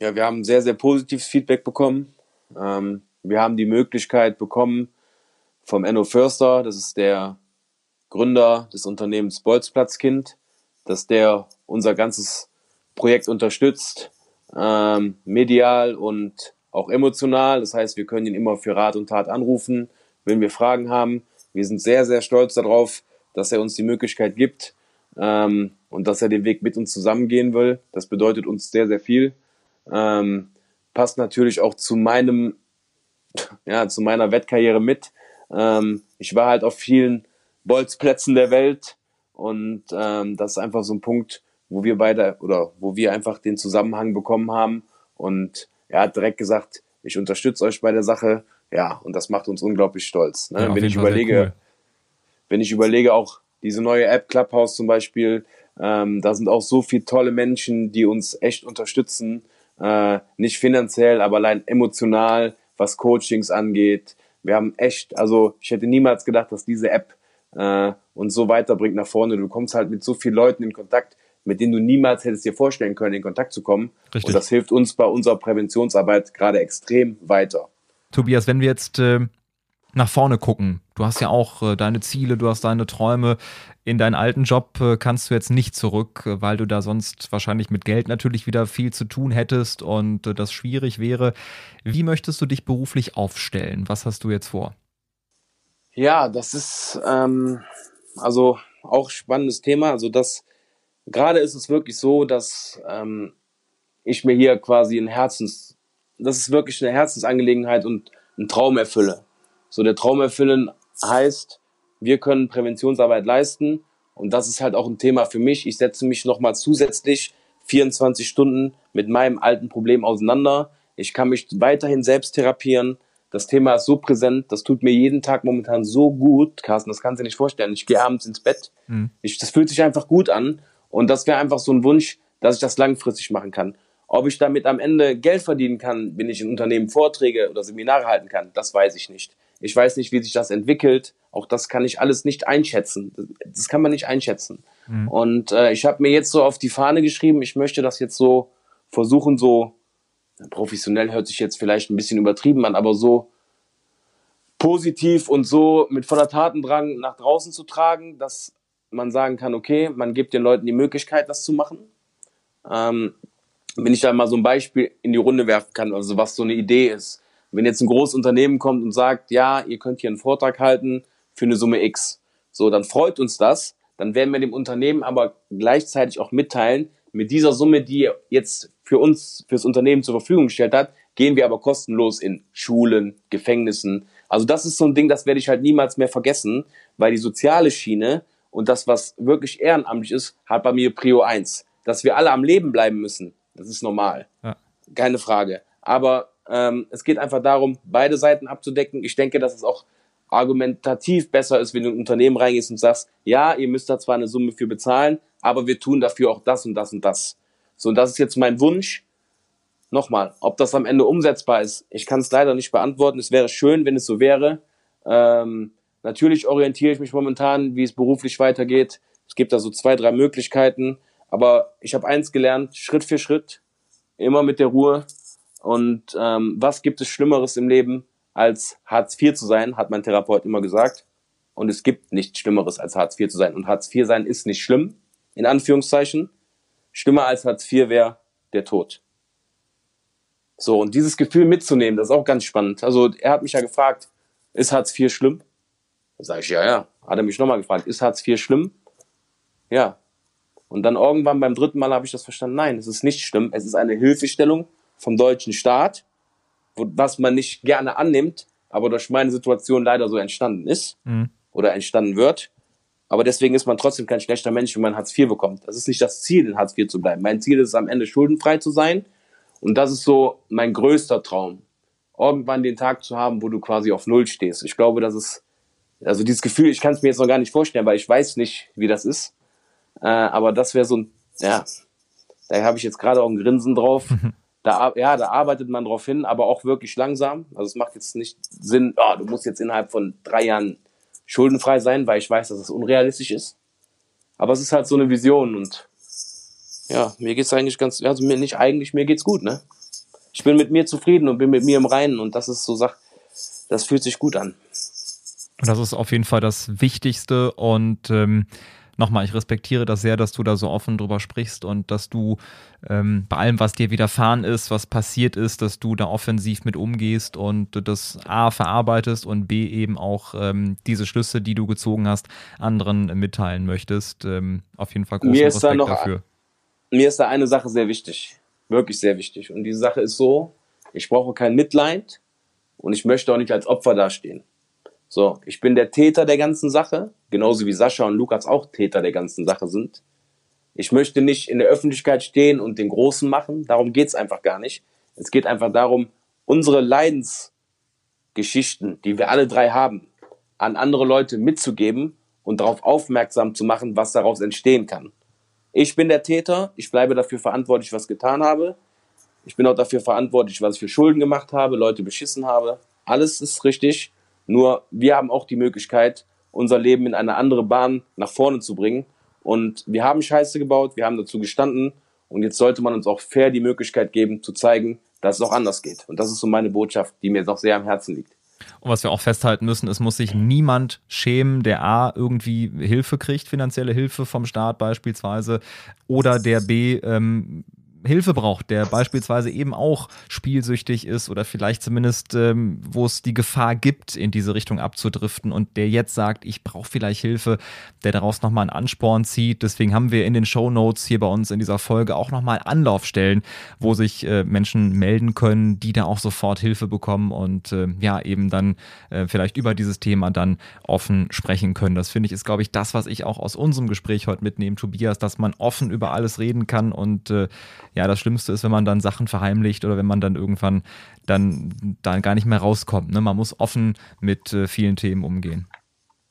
[SPEAKER 1] Ja, wir haben sehr, sehr positives Feedback bekommen. Ähm, wir haben die Möglichkeit bekommen vom Enno Förster, das ist der Gründer des Unternehmens Bolzplatzkind, dass der unser ganzes Projekt unterstützt, ähm, medial und auch emotional. Das heißt, wir können ihn immer für Rat und Tat anrufen, wenn wir Fragen haben. Wir sind sehr, sehr stolz darauf, dass er uns die Möglichkeit gibt ähm, und dass er den Weg mit uns zusammengehen will. Das bedeutet uns sehr, sehr viel. Ähm, passt natürlich auch zu meinem, ja, zu meiner Wettkarriere mit. Ähm, ich war halt auf vielen Bolzplätzen der Welt und ähm, das ist einfach so ein Punkt, wo wir beide oder wo wir einfach den Zusammenhang bekommen haben und er hat direkt gesagt, ich unterstütze euch bei der Sache. Ja, und das macht uns unglaublich stolz. Ne? Ja, wenn ich überlege, cool. wenn ich überlege, auch diese neue App Clubhouse zum Beispiel, ähm, da sind auch so viele tolle Menschen, die uns echt unterstützen. Äh, nicht finanziell, aber allein emotional, was Coachings angeht. Wir haben echt, also ich hätte niemals gedacht, dass diese App äh, uns so weiterbringt nach vorne. Du kommst halt mit so vielen Leuten in Kontakt, mit denen du niemals hättest dir vorstellen können, in Kontakt zu kommen. Richtig. Und das hilft uns bei unserer Präventionsarbeit gerade extrem weiter.
[SPEAKER 3] Tobias, wenn wir jetzt äh, nach vorne gucken, du hast ja auch äh, deine Ziele, du hast deine Träume. In deinen alten Job äh, kannst du jetzt nicht zurück, äh, weil du da sonst wahrscheinlich mit Geld natürlich wieder viel zu tun hättest und äh, das schwierig wäre. Wie möchtest du dich beruflich aufstellen? Was hast du jetzt vor?
[SPEAKER 1] Ja, das ist ähm, also auch spannendes Thema. Also das gerade ist es wirklich so, dass ähm, ich mir hier quasi ein Herzens, das ist wirklich eine Herzensangelegenheit und einen Traum erfülle. So der Traum erfüllen heißt, wir können Präventionsarbeit leisten und das ist halt auch ein Thema für mich. Ich setze mich nochmal zusätzlich 24 Stunden mit meinem alten Problem auseinander. Ich kann mich weiterhin selbst therapieren. Das Thema ist so präsent, das tut mir jeden Tag momentan so gut, Carsten, das kannst du dir nicht vorstellen. Ich gehe abends ins Bett. Mhm. Ich, das fühlt sich einfach gut an und das wäre einfach so ein Wunsch, dass ich das langfristig machen kann. Ob ich damit am Ende Geld verdienen kann, wenn ich in Unternehmen Vorträge oder Seminare halten kann, das weiß ich nicht. Ich weiß nicht, wie sich das entwickelt. Auch das kann ich alles nicht einschätzen. Das kann man nicht einschätzen. Mhm. Und äh, ich habe mir jetzt so auf die Fahne geschrieben, ich möchte das jetzt so versuchen, so professionell hört sich jetzt vielleicht ein bisschen übertrieben an, aber so positiv und so mit voller Tatendrang nach draußen zu tragen, dass man sagen kann, okay, man gibt den Leuten die Möglichkeit, das zu machen. Ähm, wenn ich da mal so ein Beispiel in die Runde werfen kann, also was so eine Idee ist. Wenn jetzt ein großes Unternehmen kommt und sagt, ja, ihr könnt hier einen Vortrag halten für eine Summe X, so, dann freut uns das. Dann werden wir dem Unternehmen aber gleichzeitig auch mitteilen, mit dieser Summe, die ihr jetzt für uns, fürs Unternehmen zur Verfügung gestellt hat, gehen wir aber kostenlos in Schulen, Gefängnissen. Also das ist so ein Ding, das werde ich halt niemals mehr vergessen, weil die soziale Schiene und das, was wirklich ehrenamtlich ist, hat bei mir Prio 1. Dass wir alle am Leben bleiben müssen, das ist normal. Ja. Keine Frage. Aber ähm, es geht einfach darum, beide Seiten abzudecken. Ich denke, dass es auch argumentativ besser ist, wenn du in ein Unternehmen reingehst und sagst, ja, ihr müsst da zwar eine Summe für bezahlen, aber wir tun dafür auch das und das und das. So, und das ist jetzt mein Wunsch. Nochmal, ob das am Ende umsetzbar ist, ich kann es leider nicht beantworten. Es wäre schön, wenn es so wäre. Ähm, Natürlich orientiere ich mich momentan, wie es beruflich weitergeht. Es gibt da so zwei, drei Möglichkeiten. Aber ich habe eins gelernt, Schritt für Schritt, immer mit der Ruhe. Und ähm, was gibt es Schlimmeres im Leben, als Hartz IV zu sein, hat mein Therapeut immer gesagt. Und es gibt nichts Schlimmeres, als Hartz IV zu sein. Und Hartz IV sein ist nicht schlimm, in Anführungszeichen. Schlimmer als Hartz IV wäre der Tod. So, und dieses Gefühl mitzunehmen, das ist auch ganz spannend. Also er hat mich ja gefragt, ist Hartz IV schlimm? Dann sage ich, ja, ja. Hat er mich nochmal gefragt, ist Hartz IV schlimm? Ja. Und dann irgendwann beim dritten Mal habe ich das verstanden. Nein, es ist nicht schlimm. Es ist eine Hilfestellung vom deutschen Staat, was man nicht gerne annimmt, aber durch meine Situation leider so entstanden ist mhm. oder entstanden wird. Aber deswegen ist man trotzdem kein schlechter Mensch, wenn man Hartz IV bekommt. Das ist nicht das Ziel, in Hartz IV zu bleiben. Mein Ziel ist es am Ende schuldenfrei zu sein. Und das ist so mein größter Traum. Irgendwann den Tag zu haben, wo du quasi auf Null stehst. Ich glaube, das ist also dieses Gefühl, ich kann es mir jetzt noch gar nicht vorstellen, weil ich weiß nicht, wie das ist. Äh, aber das wäre so ein, ja, da habe ich jetzt gerade auch ein Grinsen drauf. Da, ja, da arbeitet man drauf hin, aber auch wirklich langsam. Also es macht jetzt nicht Sinn, oh, du musst jetzt innerhalb von drei Jahren schuldenfrei sein, weil ich weiß, dass es unrealistisch ist. Aber es ist halt so eine Vision und ja, mir geht's eigentlich ganz, also mir nicht eigentlich, mir geht's gut, ne? Ich bin mit mir zufrieden und bin mit mir im Reinen und das ist so Sache, das fühlt sich gut an.
[SPEAKER 3] Das ist auf jeden Fall das Wichtigste und ähm, nochmal, ich respektiere das sehr, dass du da so offen drüber sprichst und dass du ähm, bei allem, was dir widerfahren ist, was passiert ist, dass du da offensiv mit umgehst und das A verarbeitest und B eben auch ähm, diese Schlüsse, die du gezogen hast, anderen mitteilen möchtest. Ähm, auf jeden Fall großen
[SPEAKER 1] mir ist
[SPEAKER 3] Respekt
[SPEAKER 1] da noch,
[SPEAKER 3] dafür.
[SPEAKER 1] Mir ist da eine Sache sehr wichtig, wirklich sehr wichtig. Und diese Sache ist so, ich brauche kein Mitleid und ich möchte auch nicht als Opfer dastehen. So, ich bin der Täter der ganzen Sache, genauso wie Sascha und Lukas auch Täter der ganzen Sache sind. Ich möchte nicht in der Öffentlichkeit stehen und den Großen machen, darum geht's einfach gar nicht. Es geht einfach darum, unsere Leidensgeschichten, die wir alle drei haben, an andere Leute mitzugeben und darauf aufmerksam zu machen, was daraus entstehen kann. Ich bin der Täter, ich bleibe dafür verantwortlich, was getan habe. Ich bin auch dafür verantwortlich, was ich für Schulden gemacht habe, Leute beschissen habe. Alles ist richtig. Nur wir haben auch die Möglichkeit, unser Leben in eine andere Bahn nach vorne zu bringen. Und wir haben Scheiße gebaut, wir haben dazu gestanden. Und jetzt sollte man uns auch fair die Möglichkeit geben, zu zeigen, dass es auch anders geht. Und das ist so meine Botschaft, die mir noch sehr am Herzen liegt.
[SPEAKER 3] Und was wir auch festhalten müssen, es muss sich niemand schämen, der A irgendwie Hilfe kriegt, finanzielle Hilfe vom Staat beispielsweise, oder der B ähm, Hilfe braucht, der beispielsweise eben auch spielsüchtig ist oder vielleicht zumindest, ähm, wo es die Gefahr gibt, in diese Richtung abzudriften und der jetzt sagt, ich brauche vielleicht Hilfe, der daraus nochmal einen Ansporn zieht. Deswegen haben wir in den Show Notes hier bei uns in dieser Folge auch nochmal Anlaufstellen, wo sich äh, Menschen melden können, die da auch sofort Hilfe bekommen und äh, ja, eben dann äh, vielleicht über dieses Thema dann offen sprechen können. Das finde ich ist, glaube ich, das, was ich auch aus unserem Gespräch heute mitnehme, Tobias, dass man offen über alles reden kann und äh, ja, das Schlimmste ist, wenn man dann Sachen verheimlicht oder wenn man dann irgendwann dann, dann gar nicht mehr rauskommt. Ne? Man muss offen mit äh, vielen Themen umgehen.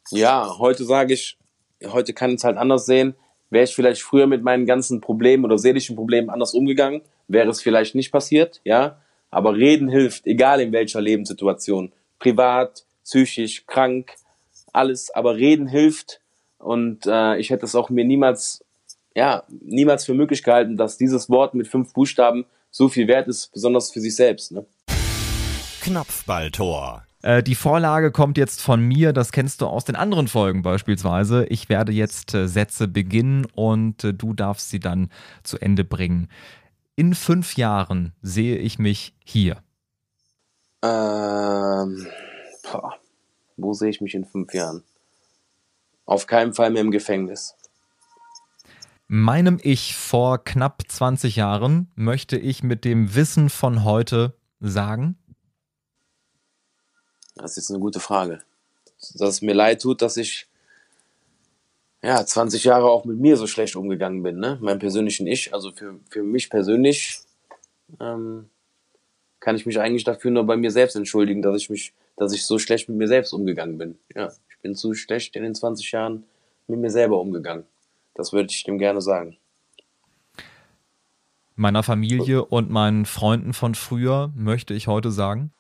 [SPEAKER 1] Ja, heute sage ich, heute kann ich es halt anders sehen. Wäre ich vielleicht früher mit meinen ganzen Problemen oder seelischen Problemen anders umgegangen, wäre es vielleicht nicht passiert, ja. Aber reden hilft, egal in welcher Lebenssituation. Privat, psychisch, krank, alles. Aber reden hilft. Und äh, ich hätte es auch mir niemals ja, niemals für möglich gehalten, dass dieses Wort mit fünf Buchstaben so viel wert ist, besonders für sich selbst. Ne?
[SPEAKER 2] Knopfballtor.
[SPEAKER 3] Äh, die Vorlage kommt jetzt von mir, das kennst du aus den anderen Folgen beispielsweise. Ich werde jetzt äh, Sätze beginnen und äh, du darfst sie dann zu Ende bringen. In fünf Jahren sehe ich mich hier.
[SPEAKER 1] Ähm, boah, wo sehe ich mich in fünf Jahren? Auf keinen Fall mehr im Gefängnis.
[SPEAKER 3] Meinem Ich vor knapp 20 Jahren möchte ich mit dem Wissen von heute sagen?
[SPEAKER 1] Das ist eine gute Frage. Dass es mir leid tut, dass ich ja 20 Jahre auch mit mir so schlecht umgegangen bin, ne? Meinem persönlichen Ich. Also für, für mich persönlich ähm, kann ich mich eigentlich dafür nur bei mir selbst entschuldigen, dass ich mich, dass ich so schlecht mit mir selbst umgegangen bin. Ja, ich bin zu schlecht in den 20 Jahren mit mir selber umgegangen. Das würde ich dem gerne sagen.
[SPEAKER 3] Meiner Familie und meinen Freunden von früher möchte ich heute sagen,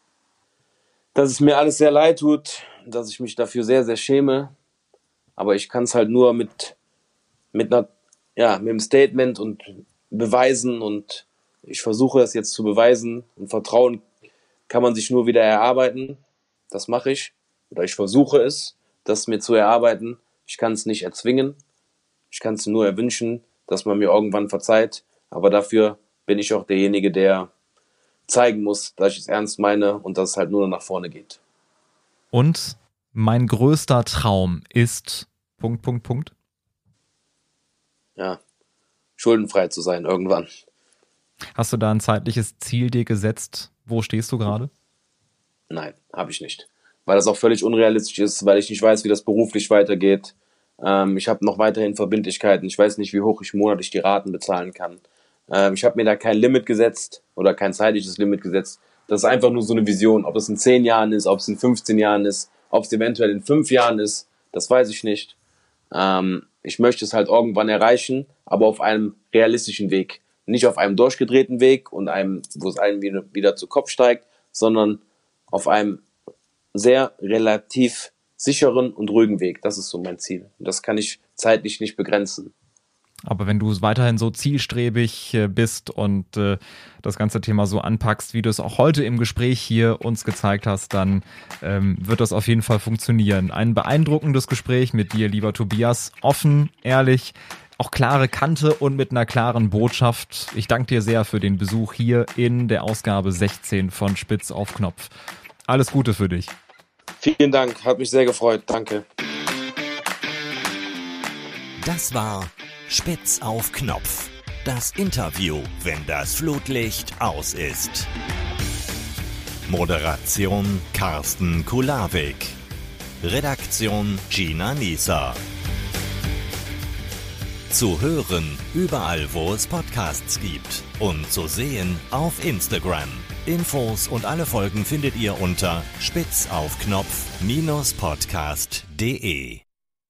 [SPEAKER 1] dass es mir alles sehr leid tut, dass ich mich dafür sehr, sehr schäme. Aber ich kann es halt nur mit, mit, einer, ja, mit einem Statement und Beweisen und ich versuche es jetzt zu beweisen und Vertrauen kann man sich nur wieder erarbeiten. Das mache ich. Oder ich versuche es, das mir zu erarbeiten. Ich kann es nicht erzwingen. Ich kann es nur erwünschen, dass man mir irgendwann verzeiht. Aber dafür bin ich auch derjenige, der zeigen muss, dass ich es ernst meine und dass es halt nur nach vorne geht.
[SPEAKER 3] Und mein größter Traum ist Punkt, Punkt, Punkt.
[SPEAKER 1] Ja, schuldenfrei zu sein irgendwann.
[SPEAKER 3] Hast du da ein zeitliches Ziel dir gesetzt? Wo stehst du gerade?
[SPEAKER 1] Nein, habe ich nicht. Weil das auch völlig unrealistisch ist, weil ich nicht weiß, wie das beruflich weitergeht. Ähm, ich habe noch weiterhin Verbindlichkeiten. Ich weiß nicht, wie hoch ich monatlich die Raten bezahlen kann. Ähm, ich habe mir da kein Limit gesetzt oder kein zeitliches Limit gesetzt. Das ist einfach nur so eine Vision. Ob es in 10 Jahren ist, ob es in 15 Jahren ist, ob es eventuell in 5 Jahren ist, das weiß ich nicht. Ähm, ich möchte es halt irgendwann erreichen, aber auf einem realistischen Weg. Nicht auf einem durchgedrehten Weg und einem, wo es einem wieder, wieder zu Kopf steigt, sondern auf einem sehr relativ sicheren und ruhigen Weg. Das ist so mein Ziel. Und das kann ich zeitlich nicht begrenzen.
[SPEAKER 3] Aber wenn du weiterhin so zielstrebig äh, bist und äh, das ganze Thema so anpackst, wie du es auch heute im Gespräch hier uns gezeigt hast, dann ähm, wird das auf jeden Fall funktionieren. Ein beeindruckendes Gespräch mit dir, lieber Tobias. Offen, ehrlich, auch klare Kante und mit einer klaren Botschaft. Ich danke dir sehr für den Besuch hier in der Ausgabe 16 von Spitz auf Knopf. Alles Gute für dich.
[SPEAKER 1] Vielen Dank, hat mich sehr gefreut. Danke.
[SPEAKER 2] Das war Spitz auf Knopf. Das Interview, wenn das Flutlicht aus ist. Moderation Carsten Kulawik. Redaktion Gina Nieser. Zu hören überall, wo es Podcasts gibt und zu sehen auf Instagram. Infos und alle Folgen findet ihr unter spitzaufknopf-podcast.de.